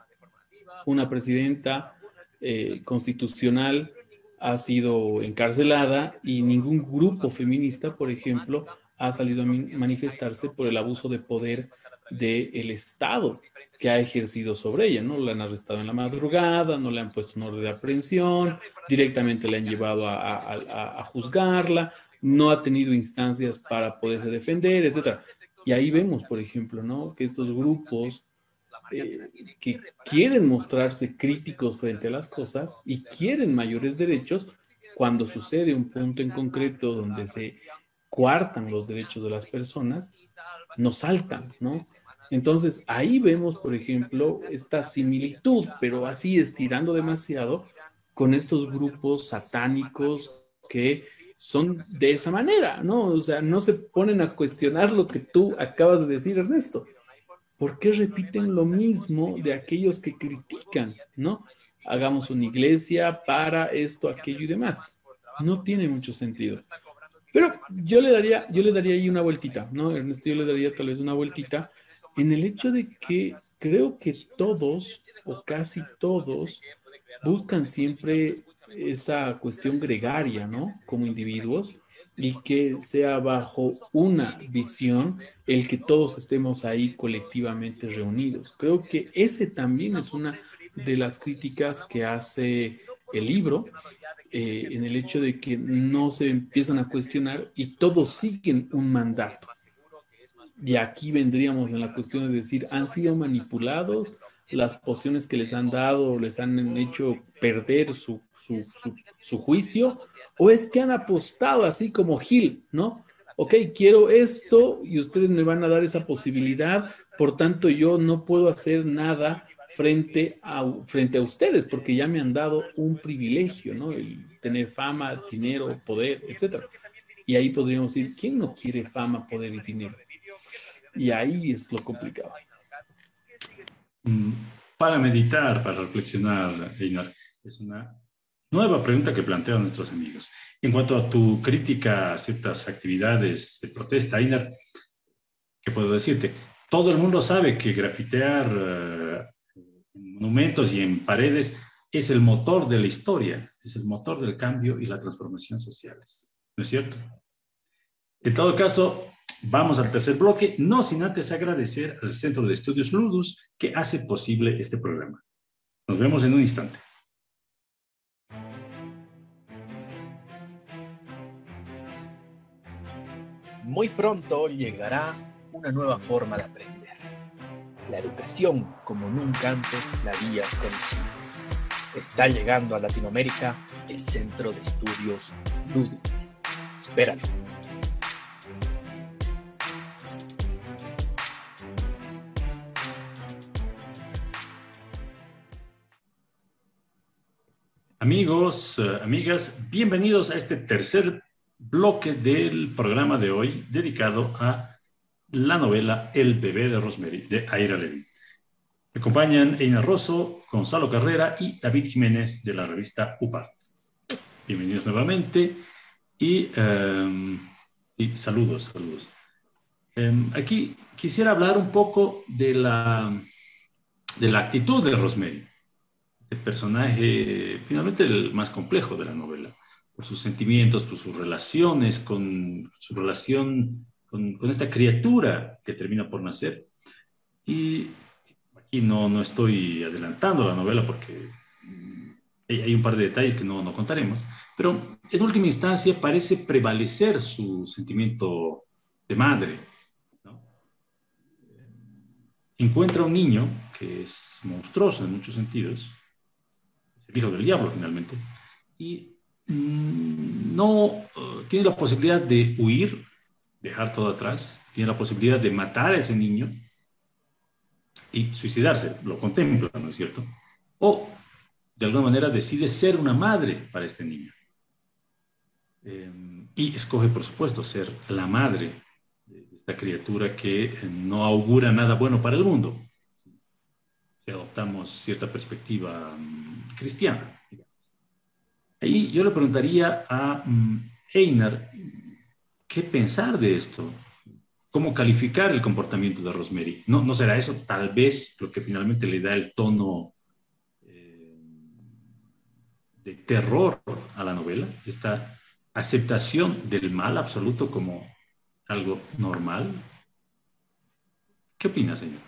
Una presidenta eh, constitucional ha sido encarcelada y ningún grupo feminista, por ejemplo, ha salido a manifestarse por el abuso de poder del Estado que ha ejercido sobre ella, ¿no? La han arrestado en la madrugada, no le han puesto un orden de aprehensión, directamente le han llevado a, a juzgarla, no ha tenido instancias para poderse defender, etcétera. Y ahí vemos, por ejemplo, ¿no? que estos grupos eh, que quieren mostrarse críticos frente a las cosas y quieren mayores derechos, cuando sucede un punto en concreto donde se coartan los derechos de las personas, no saltan, ¿no? Entonces, ahí vemos, por ejemplo, esta similitud, pero así estirando demasiado, con estos grupos satánicos que son de esa manera, ¿no? O sea, no se ponen a cuestionar lo que tú acabas de decir, Ernesto. ¿Por qué repiten lo mismo de aquellos que critican, ¿no? Hagamos una iglesia para esto, aquello y demás. No tiene mucho sentido. Pero yo le daría, yo le daría ahí una vueltita, ¿no? Ernesto, yo le daría tal vez una vueltita en el hecho de que creo que todos o casi todos buscan siempre esa cuestión gregaria, ¿no? Como individuos y que sea bajo una visión el que todos estemos ahí colectivamente reunidos. Creo que ese también es una de las críticas que hace el libro, eh, en el hecho de que no se empiezan a cuestionar y todos siguen un mandato. Y aquí vendríamos en la cuestión de decir, han sido manipulados, las pociones que les han dado les han hecho perder su, su, juicio, o es que han apostado así como Gil, ¿no? Ok, quiero esto y ustedes me van a dar esa posibilidad, por tanto yo no puedo hacer nada frente a, frente a ustedes, porque ya me han dado un privilegio, ¿no? El tener fama, dinero, poder, etcétera. Y ahí podríamos decir, ¿quién no quiere fama, poder y dinero? Y ahí es lo complicado. Mm, para meditar, para reflexionar, Einar, es una nueva pregunta que plantean nuestros amigos. En cuanto a tu crítica a ciertas actividades de protesta, Einar, ¿qué puedo decirte? Todo el mundo sabe que grafitear eh, en monumentos y en paredes es el motor de la historia, es el motor del cambio y la transformación sociales. ¿No es cierto? En todo caso, Vamos al tercer bloque, no sin antes agradecer al Centro de Estudios Ludus que hace posible este programa. Nos vemos en un instante. Muy pronto llegará una nueva forma de aprender. La educación como nunca antes la habías conocido. Está llegando a Latinoamérica el Centro de Estudios Ludus. Espéralo. Amigos, eh, amigas, bienvenidos a este tercer bloque del programa de hoy dedicado a la novela El bebé de Rosemary de Aira Levy. Me acompañan Eina Rosso, Gonzalo Carrera y David Jiménez de la revista UPART. Bienvenidos nuevamente y, em, saludos, saludos. Em, aquí quisiera hablar un poco de la, de la actitud de Rosemary el personaje finalmente el más complejo de la novela, por sus sentimientos, por sus relaciones, con su relación con, con esta criatura que termina por nacer. Y aquí no, no estoy adelantando la novela porque hay un par de detalles que no, no contaremos, pero en última instancia parece prevalecer su sentimiento de madre. Encuentra un niño que es monstruoso en muchos sentidos, el hijo del diablo finalmente, y no eh, tiene la posibilidad de huir, dejar todo atrás, tiene la posibilidad de matar a ese niño y suicidarse, lo contempla, ¿no es cierto? O de alguna manera decide ser una madre para este niño. Eh, y escoge, por supuesto, ser la madre de esta criatura que no augura nada bueno para el mundo, si adoptamos cierta perspectiva mm, cristiana. Ahí yo le preguntaría a mm, Einar, ¿qué pensar de esto? ¿Cómo calificar el comportamiento de Rosemary? ¿No, ¿No será eso tal vez lo que finalmente le da el tono eh, de terror a la novela? Esta aceptación del mal absoluto como algo normal. ¿Qué opina, señor?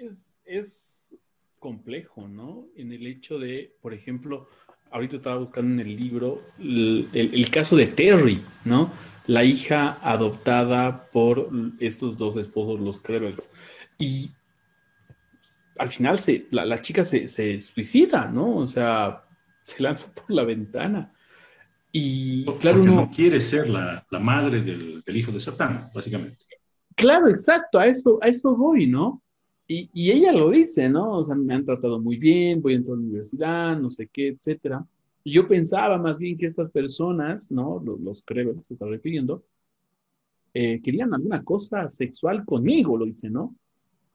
Es, es complejo, ¿no? En el hecho de, por ejemplo, ahorita estaba buscando en el libro el, caso de Terry, ¿no? La hija adoptada por estos dos esposos, los Krebels. Y al final se, la, chica se, se, suicida, ¿no? O sea, se lanza por la ventana. Y claro, uno, no quiere ser la, la madre del, del, hijo de Satán, básicamente. Claro, exacto, a eso, a eso voy, ¿no? Y, ella lo dice, ¿no? O sea, me han tratado muy bien, voy a entrar a la universidad, no sé qué, etcétera. Yo pensaba más bien que estas personas, ¿no? Los, los que se está refiriendo, eh, querían alguna cosa sexual conmigo, lo dice, ¿no?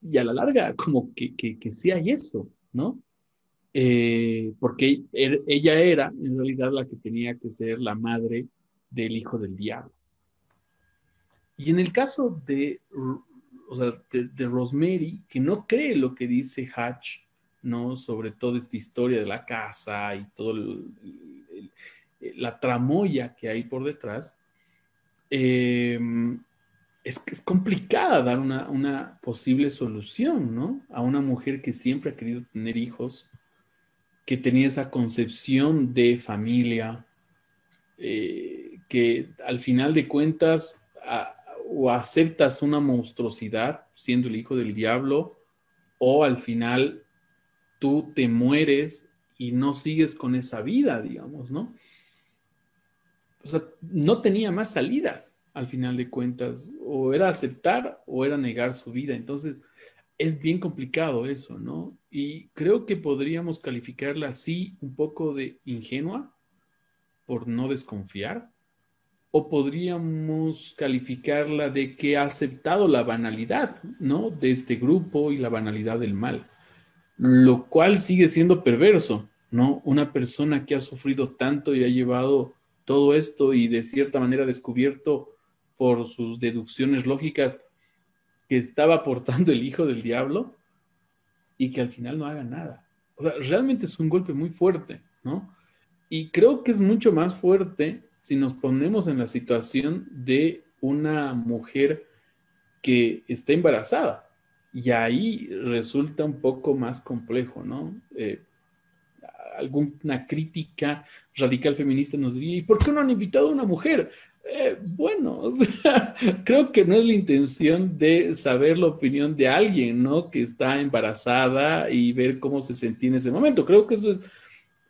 Y a la larga, como que, que, que sí hay eso, ¿no? Eh, porque er, ella era en realidad la que tenía que ser la madre del hijo del diablo. Y en el caso de o sea, de, Rosemary, que no cree lo que dice Hatch, ¿no? Sobre toda esta historia de la casa y todo la tramoya que hay por detrás, eh, es, es complicada dar una, posible solución, ¿no? A una mujer que siempre ha querido tener hijos, que tenía esa concepción de familia, eh, que al final de cuentas o aceptas una monstruosidad siendo el hijo del diablo, o al final tú te mueres y no sigues con esa vida, digamos, ¿no? O sea, no tenía más salidas al final de cuentas, o era aceptar o era negar su vida. Entonces, es bien complicado eso, ¿no? Y creo que podríamos calificarla así un poco de ingenua por no desconfiar, o podríamos calificarla de que ha aceptado la banalidad, ¿no? De este grupo y la banalidad del mal, lo cual sigue siendo perverso, ¿no? Una persona que ha sufrido tanto y ha llevado todo esto y de cierta manera descubierto por sus deducciones lógicas que estaba portando el hijo del diablo y que al final no haga nada. O sea, realmente es un golpe muy fuerte, ¿no? Y creo que es mucho más fuerte si nos ponemos en la situación de una mujer que está embarazada. Y ahí resulta un poco más complejo, ¿no? Eh, alguna crítica radical feminista nos diría, ¿y por qué no han invitado a una mujer? Eh, bueno, creo que no es la intención de saber la opinión de alguien, ¿no? Que está embarazada y ver cómo se sentía en ese momento. Creo que eso es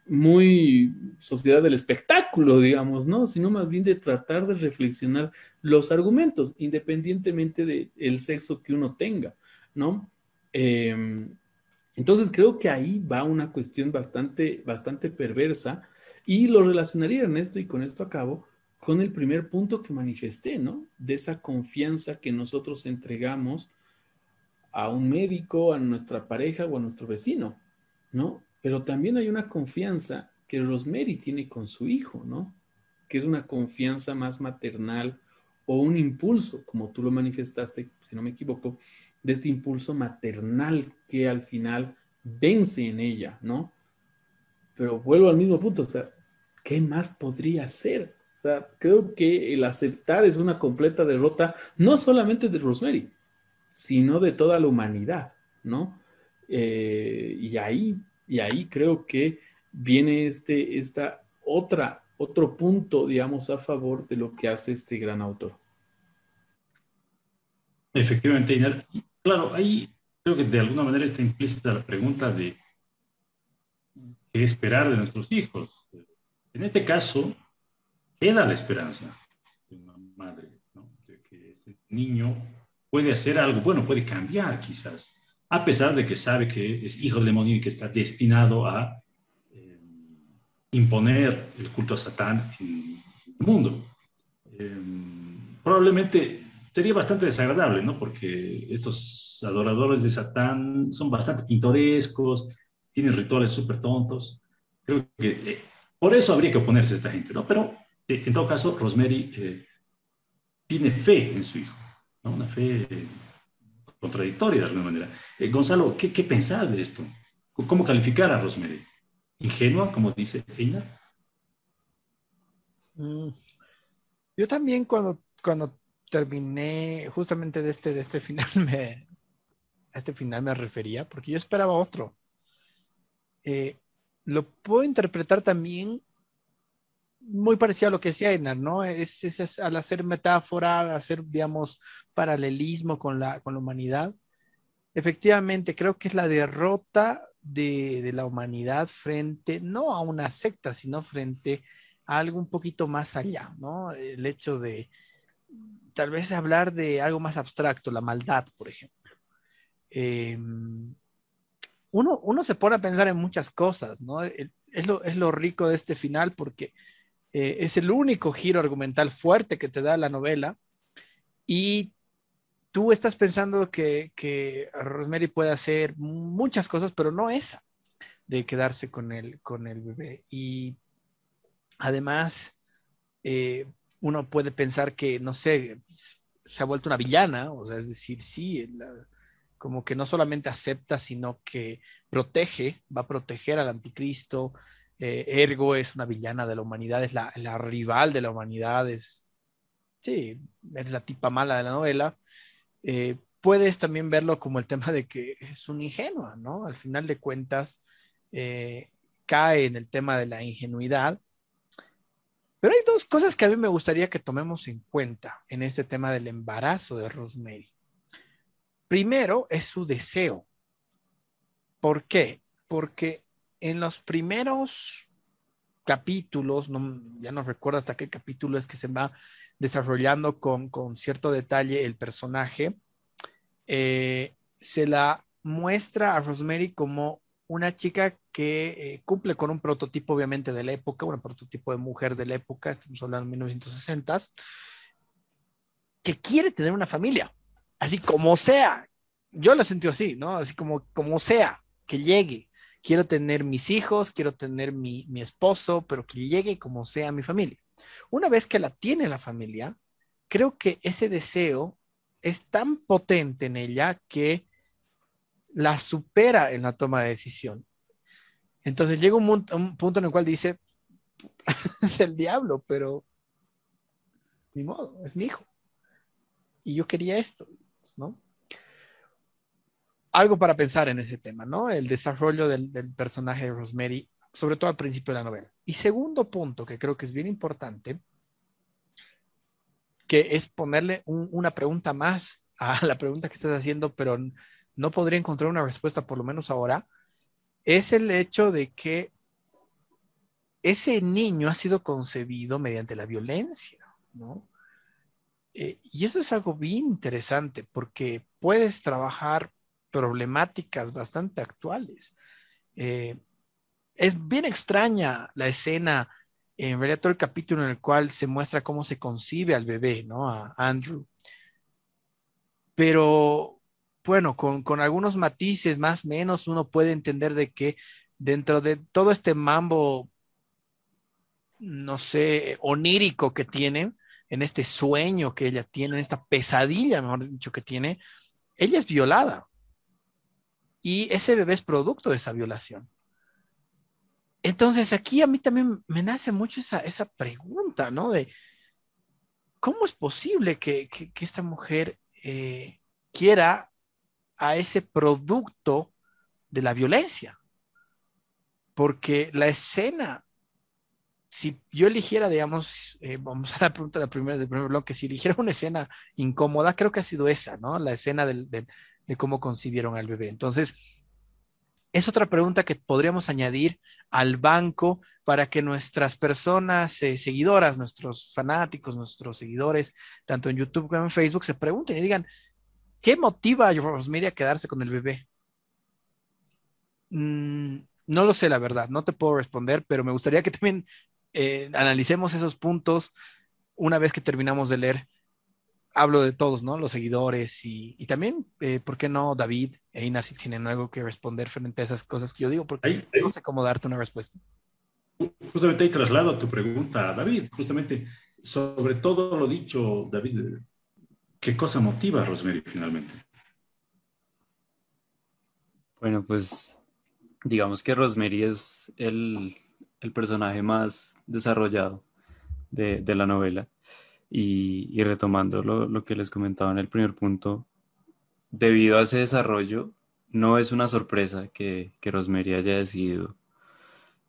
muy sociedad del espectáculo, digamos, ¿no? Sino más bien de tratar de reflexionar los argumentos, independientemente del sexo que uno tenga, ¿no? Em, entonces creo que ahí va una cuestión bastante, bastante perversa y lo relacionaría, Ernesto, y con esto acabo, con el primer punto que manifesté, ¿no? De esa confianza que nosotros entregamos a un médico, a nuestra pareja o a nuestro vecino, ¿no? Pero también hay una confianza que Rosemary tiene con su hijo, ¿no? Que es una confianza más maternal o un impulso, como tú lo manifestaste, si no me equivoco, de este impulso maternal que al final vence en ella, ¿no? Pero vuelvo al mismo punto, o sea, ¿qué más podría ser? O sea, creo que el aceptar es una completa derrota, no solamente de Rosemary, sino de toda la humanidad, ¿no? Eh, y ahí y ahí creo que viene este, esta otra, otro punto, digamos, a favor de lo que hace este gran autor. Efectivamente, Claro, ahí creo que de alguna manera está implícita la pregunta de qué esperar de nuestros hijos. En este caso, queda la esperanza de una madre, de que ese niño puede hacer algo, bueno, puede cambiar quizás a pesar de que sabe que es hijo del demonio y que está destinado a eh, imponer el culto a Satán en el mundo. Eh, probablemente sería bastante desagradable, ¿no? Porque estos adoradores de Satán son bastante pintorescos, tienen rituales súper tontos. Creo que eh, por eso habría que oponerse a esta gente, ¿no? Pero en todo caso, Rosemary tiene fe en su hijo, ¿no? Una fe contradictoria de alguna manera. Eh, Gonzalo, ¿qué, ¿qué pensás de esto? ¿Cómo calificar a Rosemary? ¿Ingenua, como dice ella? Mm. Yo también cuando, cuando terminé justamente de este, de este final, me, a este final me refería, porque yo esperaba otro. Eh, lo puedo interpretar también muy parecido a lo que decía Einar, ¿no? Es, es, al hacer metáfora, hacer, digamos, paralelismo con la, con la humanidad. Efectivamente, creo que es la derrota de, de, la humanidad frente, no a una secta, sino frente a algo un poquito más allá, ¿no? El hecho de tal vez hablar de algo más abstracto, la maldad, por ejemplo. Eh, uno, uno, se pone a pensar en muchas cosas, ¿no? Es lo, es lo rico de este final porque eh, es el único giro argumental fuerte que te da la novela y tú estás pensando que, que Rosemary puede hacer muchas cosas, pero no esa, de quedarse con el, con el bebé. Y además, eh, uno puede pensar que, no sé, se ha vuelto una villana, o sea, es decir, sí, la, como que no solamente acepta, sino que protege, va a proteger al anticristo, eh, Ergo es una villana de la humanidad, es la, rival de la humanidad, es, sí, es la tipa mala de la novela. Eh, puedes también verlo como el tema de que es un ingenua, ¿no? Al final de cuentas, eh, cae en el tema de la ingenuidad. Pero hay dos cosas que a mí me gustaría que tomemos en cuenta en este tema del embarazo de Rosemary. Primero es su deseo. ¿Por qué? Porque en los primeros capítulos, ya no recuerdo hasta qué capítulo es que se va desarrollando con, cierto detalle el personaje, eh, se la muestra a Rosemary como una chica que eh, cumple con un prototipo obviamente de la época, un prototipo de mujer de la época, estamos hablando de 1960, que quiere tener una familia, así como sea. Yo lo sentí así, ¿no? Así como, como sea, que llegue quiero tener mis hijos, quiero tener mi, mi, esposo, pero que llegue como sea mi familia. Una vez que la tiene la familia, creo que ese deseo es tan potente en ella que la supera en la toma de decisión. Entonces llega un, un punto en el cual dice, es el diablo, pero ni modo, es mi hijo. Y yo quería esto, ¿no? Algo para pensar en ese tema, ¿no? El desarrollo del, personaje de Rosemary, sobre todo al principio de la novela. Y segundo punto, que creo que es bien importante, que es ponerle un, una pregunta más a la pregunta que estás haciendo, pero no podría encontrar una respuesta, por lo menos ahora, es el hecho de que ese niño ha sido concebido mediante la violencia, ¿no? Eh, y eso es algo bien interesante porque puedes trabajar problemáticas bastante actuales. Eh, es bien extraña la escena, en realidad todo el capítulo en el cual se muestra cómo se concibe al bebé, ¿no? A Andrew. Pero bueno, con, con algunos matices más o menos uno puede entender de que dentro de todo este mambo, no sé, onírico que tiene, en este sueño que ella tiene, en esta pesadilla, mejor dicho, que tiene, ella es violada y ese bebé es producto de esa violación. Entonces aquí a mí también me nace mucho esa, esa pregunta, ¿no? De cómo es posible que, que, esta mujer eh, quiera a ese producto de la violencia. Porque la escena, si yo eligiera, digamos, eh, vamos a la pregunta del primer bloque, si eligiera una escena incómoda, creo que ha sido esa, ¿no? La escena del, de cómo concibieron al bebé. Entonces, es otra pregunta que podríamos añadir al banco para que nuestras personas eh, seguidoras, nuestros fanáticos, nuestros seguidores, tanto en YouTube como en Facebook, se pregunten y digan, ¿qué motiva a Rosemary a quedarse con el bebé? Mm, no lo sé, la verdad, no te puedo responder, pero me gustaría que también eh, analicemos esos puntos una vez que terminamos de leer. Hablo de todos, ¿no? Los seguidores y, también, eh, ¿por qué no David e si tienen algo que responder frente a esas cosas que yo digo? Porque no sé cómo darte una respuesta. Justamente ahí traslado tu pregunta a David, justamente sobre todo lo dicho, David, ¿qué cosa motiva a Rosemary finalmente? Bueno, pues digamos que Rosemary es el, personaje más desarrollado de, la novela. Y, retomando lo, que les comentaba en el primer punto, debido a ese desarrollo, no es una sorpresa que, que Rosemary haya decidido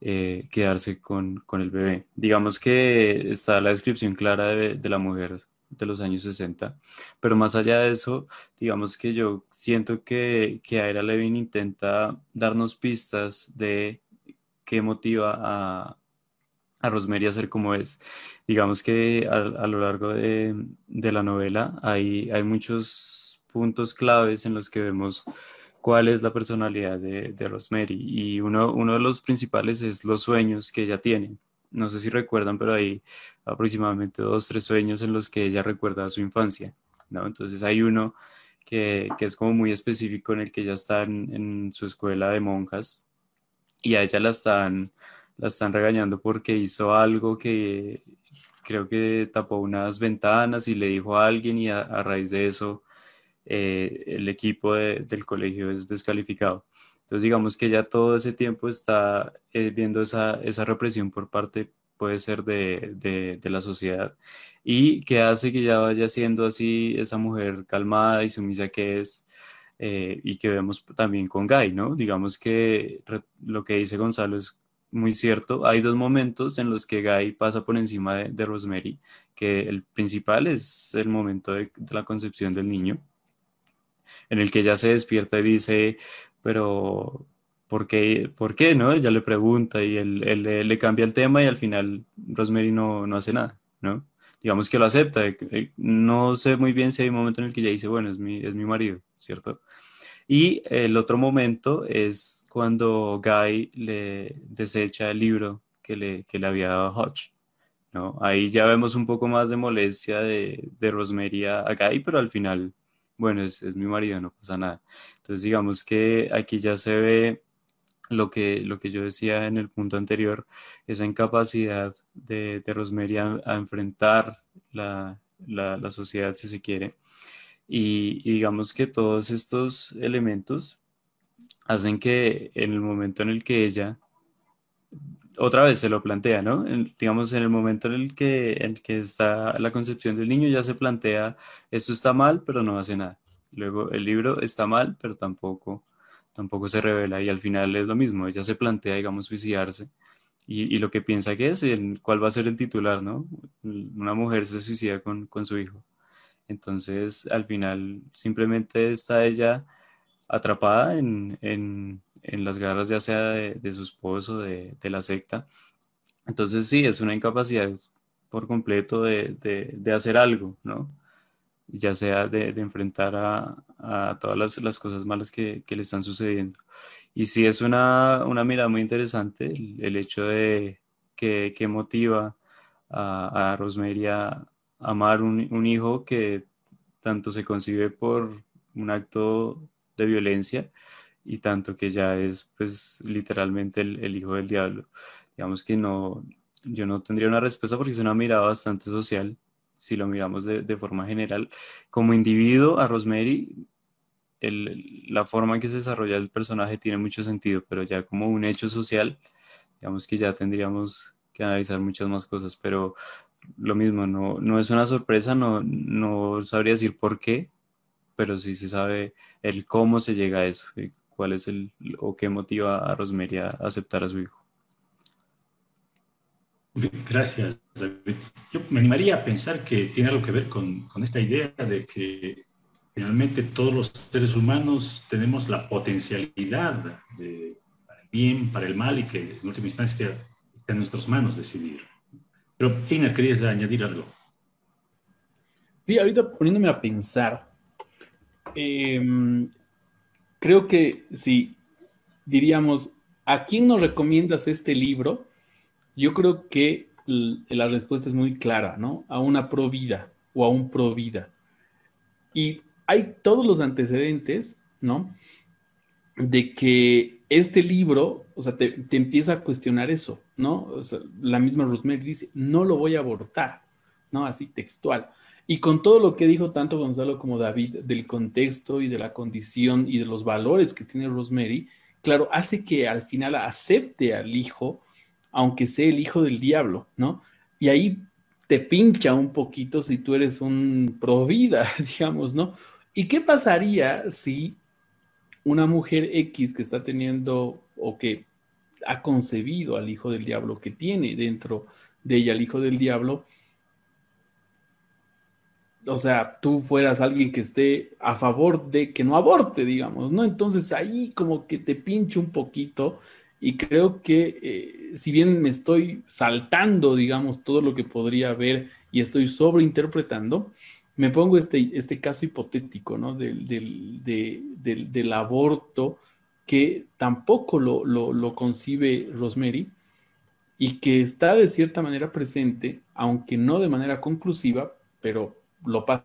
eh, quedarse con, el bebé. Digamos que está la descripción clara de, la mujer de los años 60, pero más allá de eso, digamos que yo siento que, que Aira Levin intenta darnos pistas de qué motiva a, a Rosemary a ser como es. Digamos que a, lo largo de, la novela hay, muchos puntos claves en los que vemos cuál es la personalidad de, Rosemary. Y uno, de los principales es los sueños que ella tiene. No sé si recuerdan, pero hay aproximadamente dos, tres sueños en los que ella recuerda su infancia. ¿no? Entonces hay uno que, es como muy específico en el que ella está en, su escuela de monjas y a ella la están, la están regañando porque hizo algo que creo que tapó unas ventanas y le dijo a alguien y a raíz de eso eh, el equipo del colegio es descalificado. Entonces digamos que ya todo ese tiempo está eh, viendo esa, represión por parte, puede ser de, la sociedad, y que hace que ya vaya siendo así esa mujer calmada y sumisa que es, eh, y que vemos también con Guy, ¿no? Digamos que lo que dice Gonzalo es muy cierto. Hay dos momentos en los que Guy pasa por encima de, Rosemary, que el principal es el momento de la concepción del niño, en el que ella se despierta y dice, pero ¿por qué? ¿Por qué? ¿No? Ella le pregunta y él, le cambia el tema y al final Rosemary no, no hace nada, ¿no? Digamos que lo acepta. Eh, no sé muy bien si hay un momento en el que ella dice, bueno, es mi, es mi marido, ¿cierto? Y el otro momento es cuando Guy le desecha el libro que le, que le había dado Hodge. ¿no? Ahí ya vemos un poco más de molestia de, de Rosemary a Guy, pero al final bueno, es, mi marido, no pasa nada. Entonces, digamos que aquí ya se ve lo que, lo que yo decía en el punto anterior, esa incapacidad de, de Rosemary a, enfrentar la, sociedad, si se quiere. Y, digamos que todos estos elementos hacen que en el momento en el que ella otra vez se lo plantea, ¿no? digamos, en el momento en el que, en el que está la concepción del niño ya se plantea, esto está mal, pero no hace nada. Luego el libro está mal, pero tampoco, tampoco se revela y al final es lo mismo, ella se plantea, digamos, suicidarse y, lo que piensa que es, el, cuál va a ser el titular, ¿no? Una mujer se suicida con, con su hijo. Entonces, al final, simplemente está ella atrapada en, en, en las garras ya sea de, su esposo, de, de, la secta. Entonces sí, es una incapacidad por completo de, de hacer algo, ¿no? Ya sea de, enfrentar a, a, todas las, las, cosas malas que, que, le están sucediendo. Y sí es una, una mirada muy interesante el, hecho de que, que motiva a, a Rosemary amar un, un hijo que tanto se concibe por un acto de violencia y tanto que ya es pues literalmente el, hijo del diablo. Digamos que no, yo no tendría una respuesta porque es una mirada bastante social, si lo miramos de, forma general. Como individuo, a Rosemary, la forma en que se desarrolla el personaje tiene mucho sentido, pero ya como un hecho social, digamos que ya tendríamos que analizar muchas más cosas, pero lo mismo, no, no es una sorpresa, no, no sabría decir por qué, pero sí se sabe el cómo se llega a eso, cuál es el o qué motiva a Rosemary a aceptar a su hijo. Gracias, David. Yo me animaría a pensar que tiene algo que ver con, con esta idea de que finalmente todos los seres humanos tenemos la potencialidad de, para el bien, para el mal y que en última instancia está en nuestras manos decidir. Pero, Einar, querías añadir algo. Sí, ahorita poniéndome a pensar, Em, creo que sí, diríamos, ¿a quién nos recomiendas este libro? Yo creo que la respuesta es muy clara, ¿no? A una pro vida o a un pro vida. Y hay todos los antecedentes, ¿no? De que este libro, o sea, te, empieza a cuestionar eso, ¿no? O sea, la misma Rosemary dice, no lo voy a abortar, ¿no? Así textual. Y con todo lo que dijo tanto Gonzalo como David del contexto y de la condición y de los valores que tiene Rosemary, claro, hace que al final acepte al hijo aunque sea el hijo del diablo, ¿no? Y ahí te pincha un poquito si tú eres un pro vida, digamos, ¿no? ¿Y qué pasaría si una mujer X que está teniendo o que ha concebido al hijo del diablo, que tiene dentro de ella el hijo del diablo, o sea, tú fueras alguien que esté a favor de que no aborte, digamos, ¿no? Entonces ahí como que te pincha un poquito y creo que eh, si bien me estoy saltando, digamos, todo lo que podría haber y estoy sobreinterpretando, me pongo este, este caso hipotético, ¿no? Del, del, aborto que tampoco lo, lo, concibe Rosemary y que está de cierta manera presente, aunque no de manera conclusiva, pero lo pasa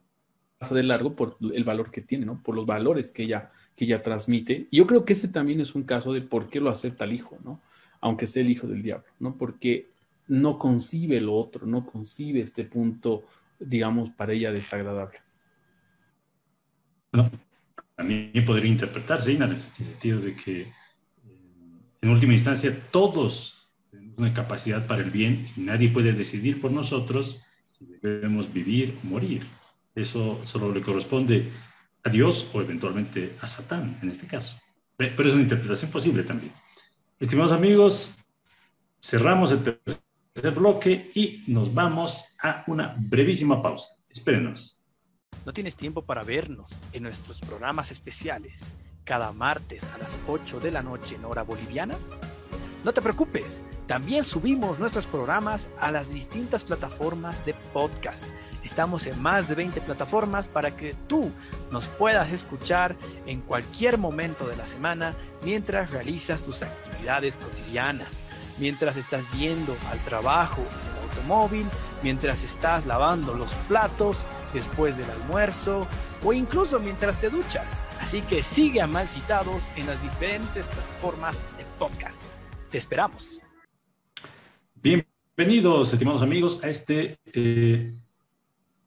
de largo por el valor que tiene, ¿no? Por los valores que ella que ella transmite. Y yo creo que ese también es un caso de por qué lo acepta el hijo, ¿no? Aunque sea el hijo del diablo, ¿no? Porque no concibe lo otro, no concibe este punto, digamos, para ella desagradable. No, también podría interpretarse, en el sentido de que en última instancia todos tenemos una capacidad para el bien y nadie puede decidir por nosotros si debemos vivir o morir. Eso solo le corresponde a Dios o eventualmente a Satán en este caso. Pero es una interpretación posible también. Estimados amigos, cerramos el tercer y nos vamos a una brevísima pausa. Espérenos. ¿No tienes tiempo para vernos en nuestros programas especiales cada martes a las 8 de la noche en hora boliviana? No te preocupes, también subimos nuestros programas a las distintas plataformas de podcast. Estamos en más de 20 plataformas para que tú nos puedas escuchar en cualquier momento de la semana mientras realizas tus actividades cotidianas, mientras estás yendo al trabajo en el automóvil, mientras estás lavando los platos después del almuerzo o incluso mientras te duchas. Así que sigue a Mal Citados en las diferentes plataformas de podcast. Te esperamos. Bienvenidos, estimados amigos, a este eh,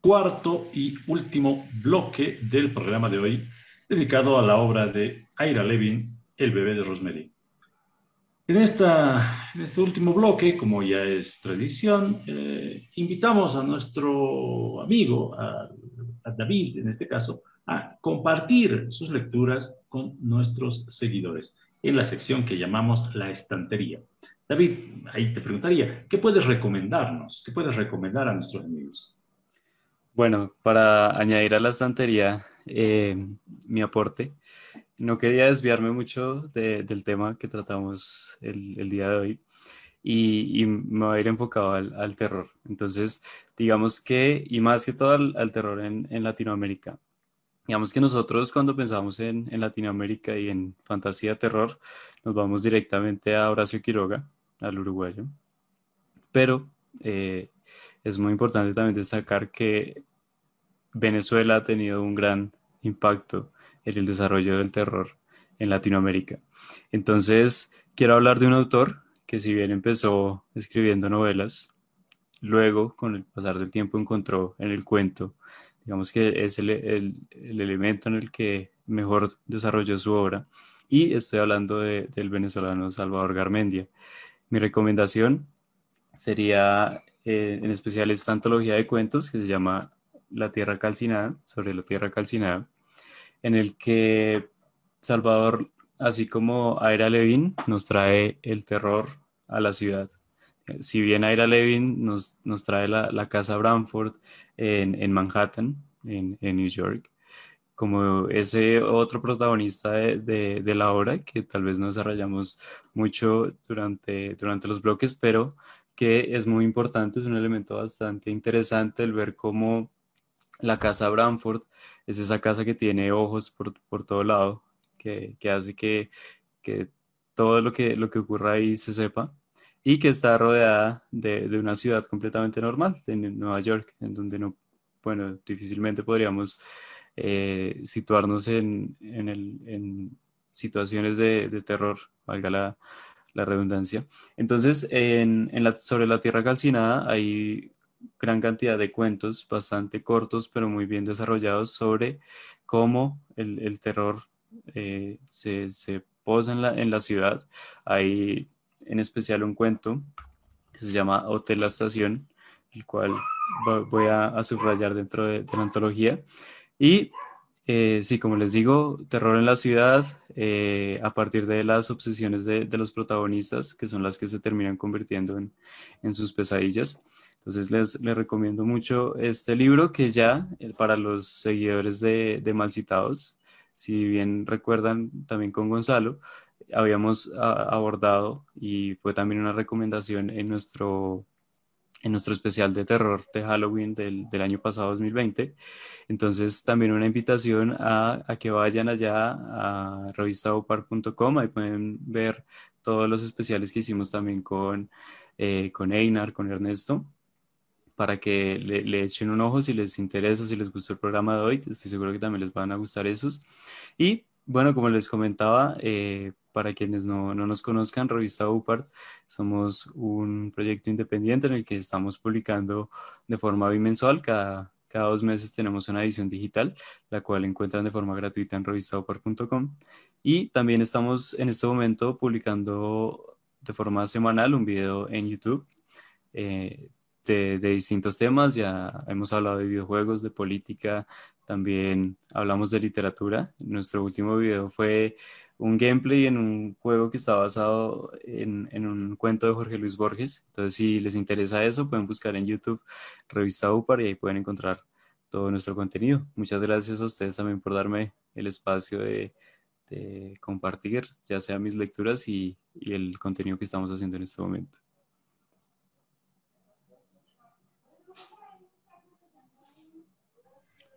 cuarto y último bloque del programa de hoy, dedicado a la obra de Ira Levin, El bebé de Rosemary. En, este último bloque, como ya es tradición, eh, invitamos a nuestro amigo, a David en este caso, a compartir sus lecturas con nuestros seguidores en la sección que llamamos la estantería. David, ahí te preguntaría, ¿qué puedes recomendarnos? ¿Qué puedes recomendar a nuestros amigos? Bueno, para añadir a la estantería eh, mi aporte, no quería desviarme mucho del tema que tratamos el, día de hoy y, me voy a ir enfocado al, terror. Entonces, digamos que, y más que todo al, terror en, en Latinoamérica. Digamos que nosotros cuando pensamos en, Latinoamérica y en fantasía terror, nos vamos directamente a Horacio Quiroga, al uruguayo. Pero eh, es muy importante también destacar que Venezuela ha tenido un gran impacto en el desarrollo del terror en Latinoamérica. Entonces, quiero hablar de un autor que si bien empezó escribiendo novelas, luego con el pasar del tiempo encontró en el cuento digamos que es el, elemento en el que mejor desarrolló su obra. Y estoy hablando del venezolano Salvador Garmendia. Mi recomendación sería eh, en especial esta antología de cuentos que se llama La Tierra Calcinada, sobre la Tierra Calcinada, en el que Salvador, así como Aira Levin, nos trae el terror a la ciudad. Si bien Aira Levin nos, nos trae la, la casa Bramford, en, Manhattan, en, New York, como ese otro protagonista de, la obra que tal vez no desarrollamos mucho durante, durante los bloques, pero que es muy importante, es un elemento bastante interesante el ver cómo la casa Bramford es esa casa que tiene ojos por, por todo lado, que, hace que, todo lo que, lo que ocurra ahí se sepa y que está rodeada de, de, una ciudad completamente normal, en Nueva York, en donde no, bueno, difícilmente podríamos eh, situarnos en, en, el, en situaciones de, de, terror, valga la, la redundancia. Entonces, en, en la, sobre la Tierra Calcinada hay gran cantidad de cuentos bastante cortos, pero muy bien desarrollados sobre cómo el, el terror eh, se, se, posa en la, en la ciudad. Hay en especial un cuento que se llama Hotel La Estación, el cual voy a, a subrayar dentro de, de, la antología. Y eh, sí, como les digo, terror en la ciudad eh, a partir de las obsesiones de, de, los protagonistas, que son las que se terminan convirtiendo en, en sus pesadillas. Entonces les, recomiendo mucho este libro que ya eh, para los seguidores de, de Malcitados, si bien recuerdan también con Gonzalo, habíamos a, abordado y fue también una recomendación en nuestro, en nuestro especial de terror de Halloween del, del año pasado 2020. Entonces también una invitación a, a que vayan allá a revistaopar.com, ahí pueden ver todos los especiales que hicimos también con, eh, con Einar, con Ernesto para que le, echen un ojo si les interesa, si les gustó el programa de hoy. Estoy seguro que también les van a gustar esos. Y bueno, como les comentaba, eh, para quienes no, no, nos conozcan, Revista UPART, somos un proyecto independiente en el que estamos publicando de forma bimensual. Cada, cada dos meses tenemos una edición digital, la cual encuentran de forma gratuita en revistaupart.com. Y también estamos en este momento publicando de forma semanal un video en YouTube. Eh, de, distintos temas, ya hemos hablado de videojuegos, de política, también hablamos de literatura. Nuestro último video fue un gameplay en un juego que está basado en, en, un cuento de Jorge Luis Borges. Entonces, si les interesa eso, pueden buscar en YouTube Revista UPAR y ahí pueden encontrar todo nuestro contenido. Muchas gracias a ustedes también por darme el espacio de, de compartir, ya sea mis lecturas y, y el contenido que estamos haciendo en este momento.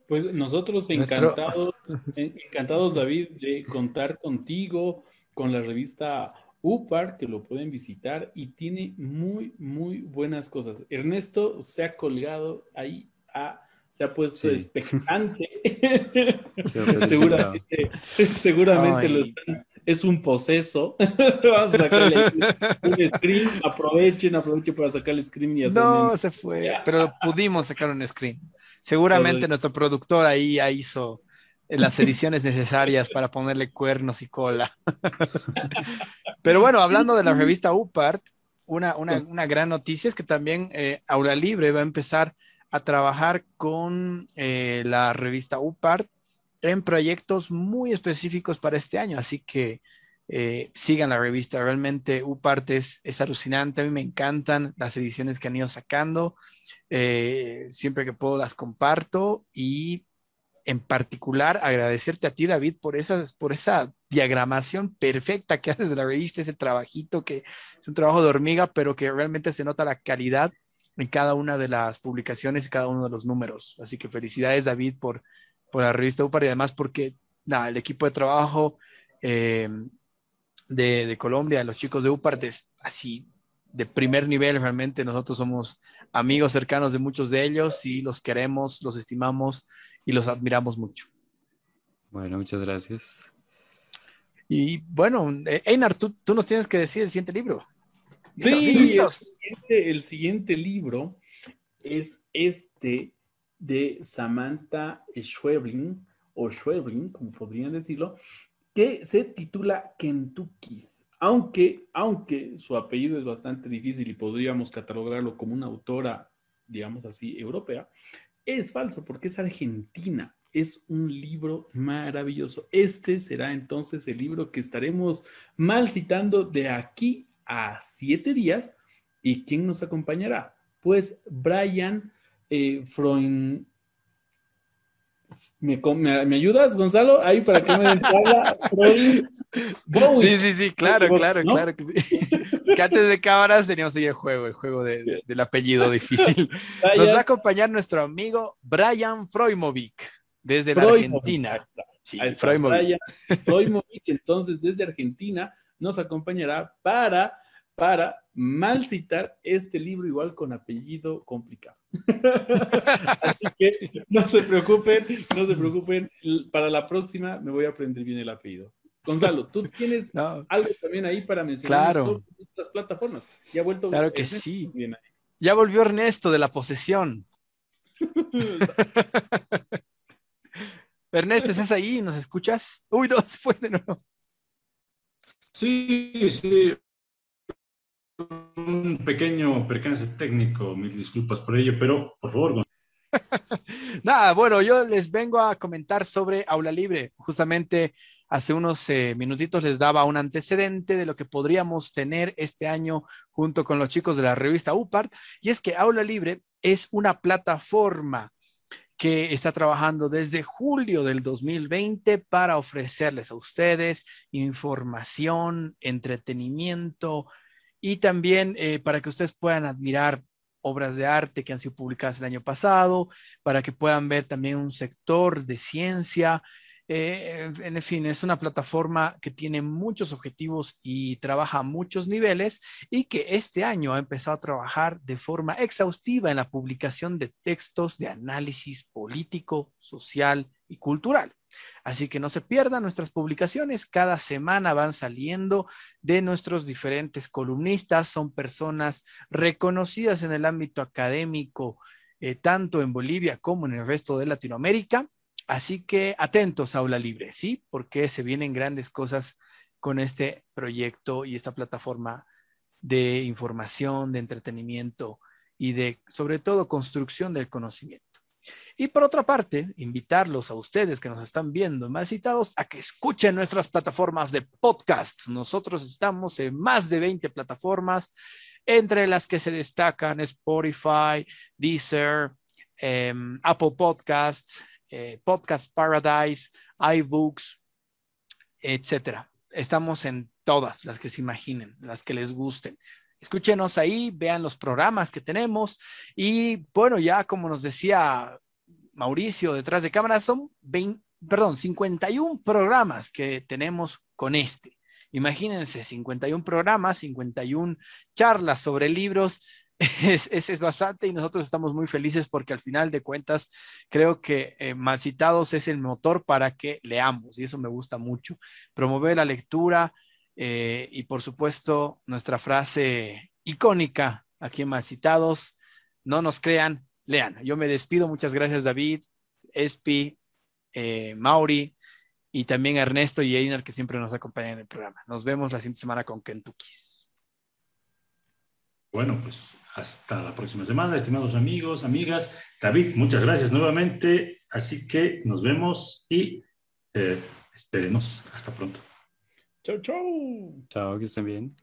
Pues nosotros encantados, encantados, David, de contar contigo, con la revista UPAR, que lo pueden visitar y tiene muy, muy buenas cosas. Ernesto se ha colgado ahí, a, se ha puesto sí. expectante. seguramente seguramente lo están, es un poseso. Vamos a sacarle un screen. Aprovechen, aprovechen para sacar el screen y hacer. No, se fue, pero pudimos sacar un screen. Seguramente Todo. nuestro productor ahí ya hizo las ediciones necesarias para ponerle cuernos y cola. Pero bueno, hablando de la revista UPART, una, una, una gran noticia es que también eh, Aula Libre va a empezar a trabajar con eh, la revista UPART en proyectos muy específicos para este año. Así que eh, sigan la revista. Realmente UPART es, es alucinante. A mí me encantan las ediciones que han ido sacando. Eh, siempre que puedo las comparto y en particular agradecerte a ti, David, por, esas, por esa diagramación perfecta que haces de la revista, ese trabajito que es un trabajo de hormiga, pero que realmente se nota la calidad en cada una de las publicaciones y cada uno de los números. Así que felicidades, David, por, por la revista UPAR y además porque nada, el equipo de trabajo eh, de, de, Colombia, los chicos de UPAR, es así de primer nivel, realmente nosotros somos amigos cercanos de muchos de ellos y los queremos, los estimamos y los admiramos mucho. Bueno, muchas gracias. Y bueno, eh, Einar, tú, tú nos tienes que decir el siguiente libro. Sí, el siguiente, el siguiente libro es este de Samantha Schweblin, o Schweblin, como podrían decirlo, que se titula Kentucky's aunque, aunque su apellido es bastante difícil y podríamos catalogarlo como una autora, digamos así, europea, es falso porque es argentina. Es un libro maravilloso. Este será entonces el libro que estaremos mal citando de aquí a siete días. ¿Y quién nos acompañará? Pues Brian eh, Freund, ¿Me, me, ¿Me, ayudas, Gonzalo? Ahí para que me entrada. sí, sí, sí, claro, claro, ¿no? claro que sí. que antes de cámaras teníamos ahí el juego, el juego de, de, del apellido difícil. Nos va a acompañar nuestro amigo Brian Freumovic, desde la Argentina. Sí, Freumovic. Brian Freumovic, entonces, desde Argentina, nos acompañará para, para mal citar este libro igual con apellido complicado. Así que no se preocupen, no se preocupen. Para la próxima me voy a aprender bien el apellido. Gonzalo, tú tienes algo también ahí para mencionar claro. las plataformas. Ya ha vuelto claro que sí. Ya volvió Ernesto de la posesión. Ernesto, ¿estás ahí? ¿Nos escuchas? Uy, no, se fue de nuevo. Sí, sí. Un pequeño percance técnico, mil disculpas por ello, pero por favor. Nada, bueno, yo les vengo a comentar sobre Aula Libre. Justamente hace unos eh, minutitos les daba un antecedente de lo que podríamos tener este año junto con los chicos de la revista UPART, y es que Aula Libre es una plataforma que está trabajando desde julio del 2020 para ofrecerles a ustedes información, entretenimiento y también eh, para que ustedes puedan admirar obras de arte que han sido publicadas el año pasado, para que puedan ver también un sector de ciencia, eh, en fin, es una plataforma que tiene muchos objetivos y trabaja a muchos niveles y que este año ha empezado a trabajar de forma exhaustiva en la publicación de textos de análisis político, social y cultural. Así que no se pierdan nuestras publicaciones. Cada semana van saliendo de nuestros diferentes columnistas. Son personas reconocidas en el ámbito académico, eh, tanto en Bolivia como en el resto de Latinoamérica. Así que atentos, Aula Libre, ¿sí? Porque se vienen grandes cosas con este proyecto y esta plataforma de información, de entretenimiento y de, sobre todo, construcción del conocimiento. Y por otra parte, invitarlos a ustedes que nos están viendo más citados a que escuchen nuestras plataformas de podcast. Nosotros estamos en más de 20 plataformas, entre las que se destacan Spotify, Deezer, em, Apple Podcasts, eh, Podcast Paradise, iBooks, etcétera. Estamos en todas las que se imaginen, las que les gusten. Escúchenos ahí, vean los programas que tenemos y bueno, ya como nos decía Mauricio detrás de cámara, son 20, perdón, 51 programas que tenemos con este. Imagínense, 51 programas, 51 charlas sobre libros es, es, bastante y nosotros estamos muy felices porque al final de cuentas creo que eh, Malcitados es el motor para que leamos y eso me gusta mucho. Promover la lectura eh, y por supuesto nuestra frase icónica aquí en Malcitados, no nos crean, lean. Yo me despido, muchas gracias David, Espi, eh, Mauri y también Ernesto y Einar que siempre nos acompañan en el programa. Nos vemos la siguiente semana con Kentucky. Bueno, pues hasta la próxima semana, estimados amigos, amigas. David, muchas gracias nuevamente. Así que nos vemos y eh, esperemos. Hasta pronto. Chau, chau. Chao, que estén bien.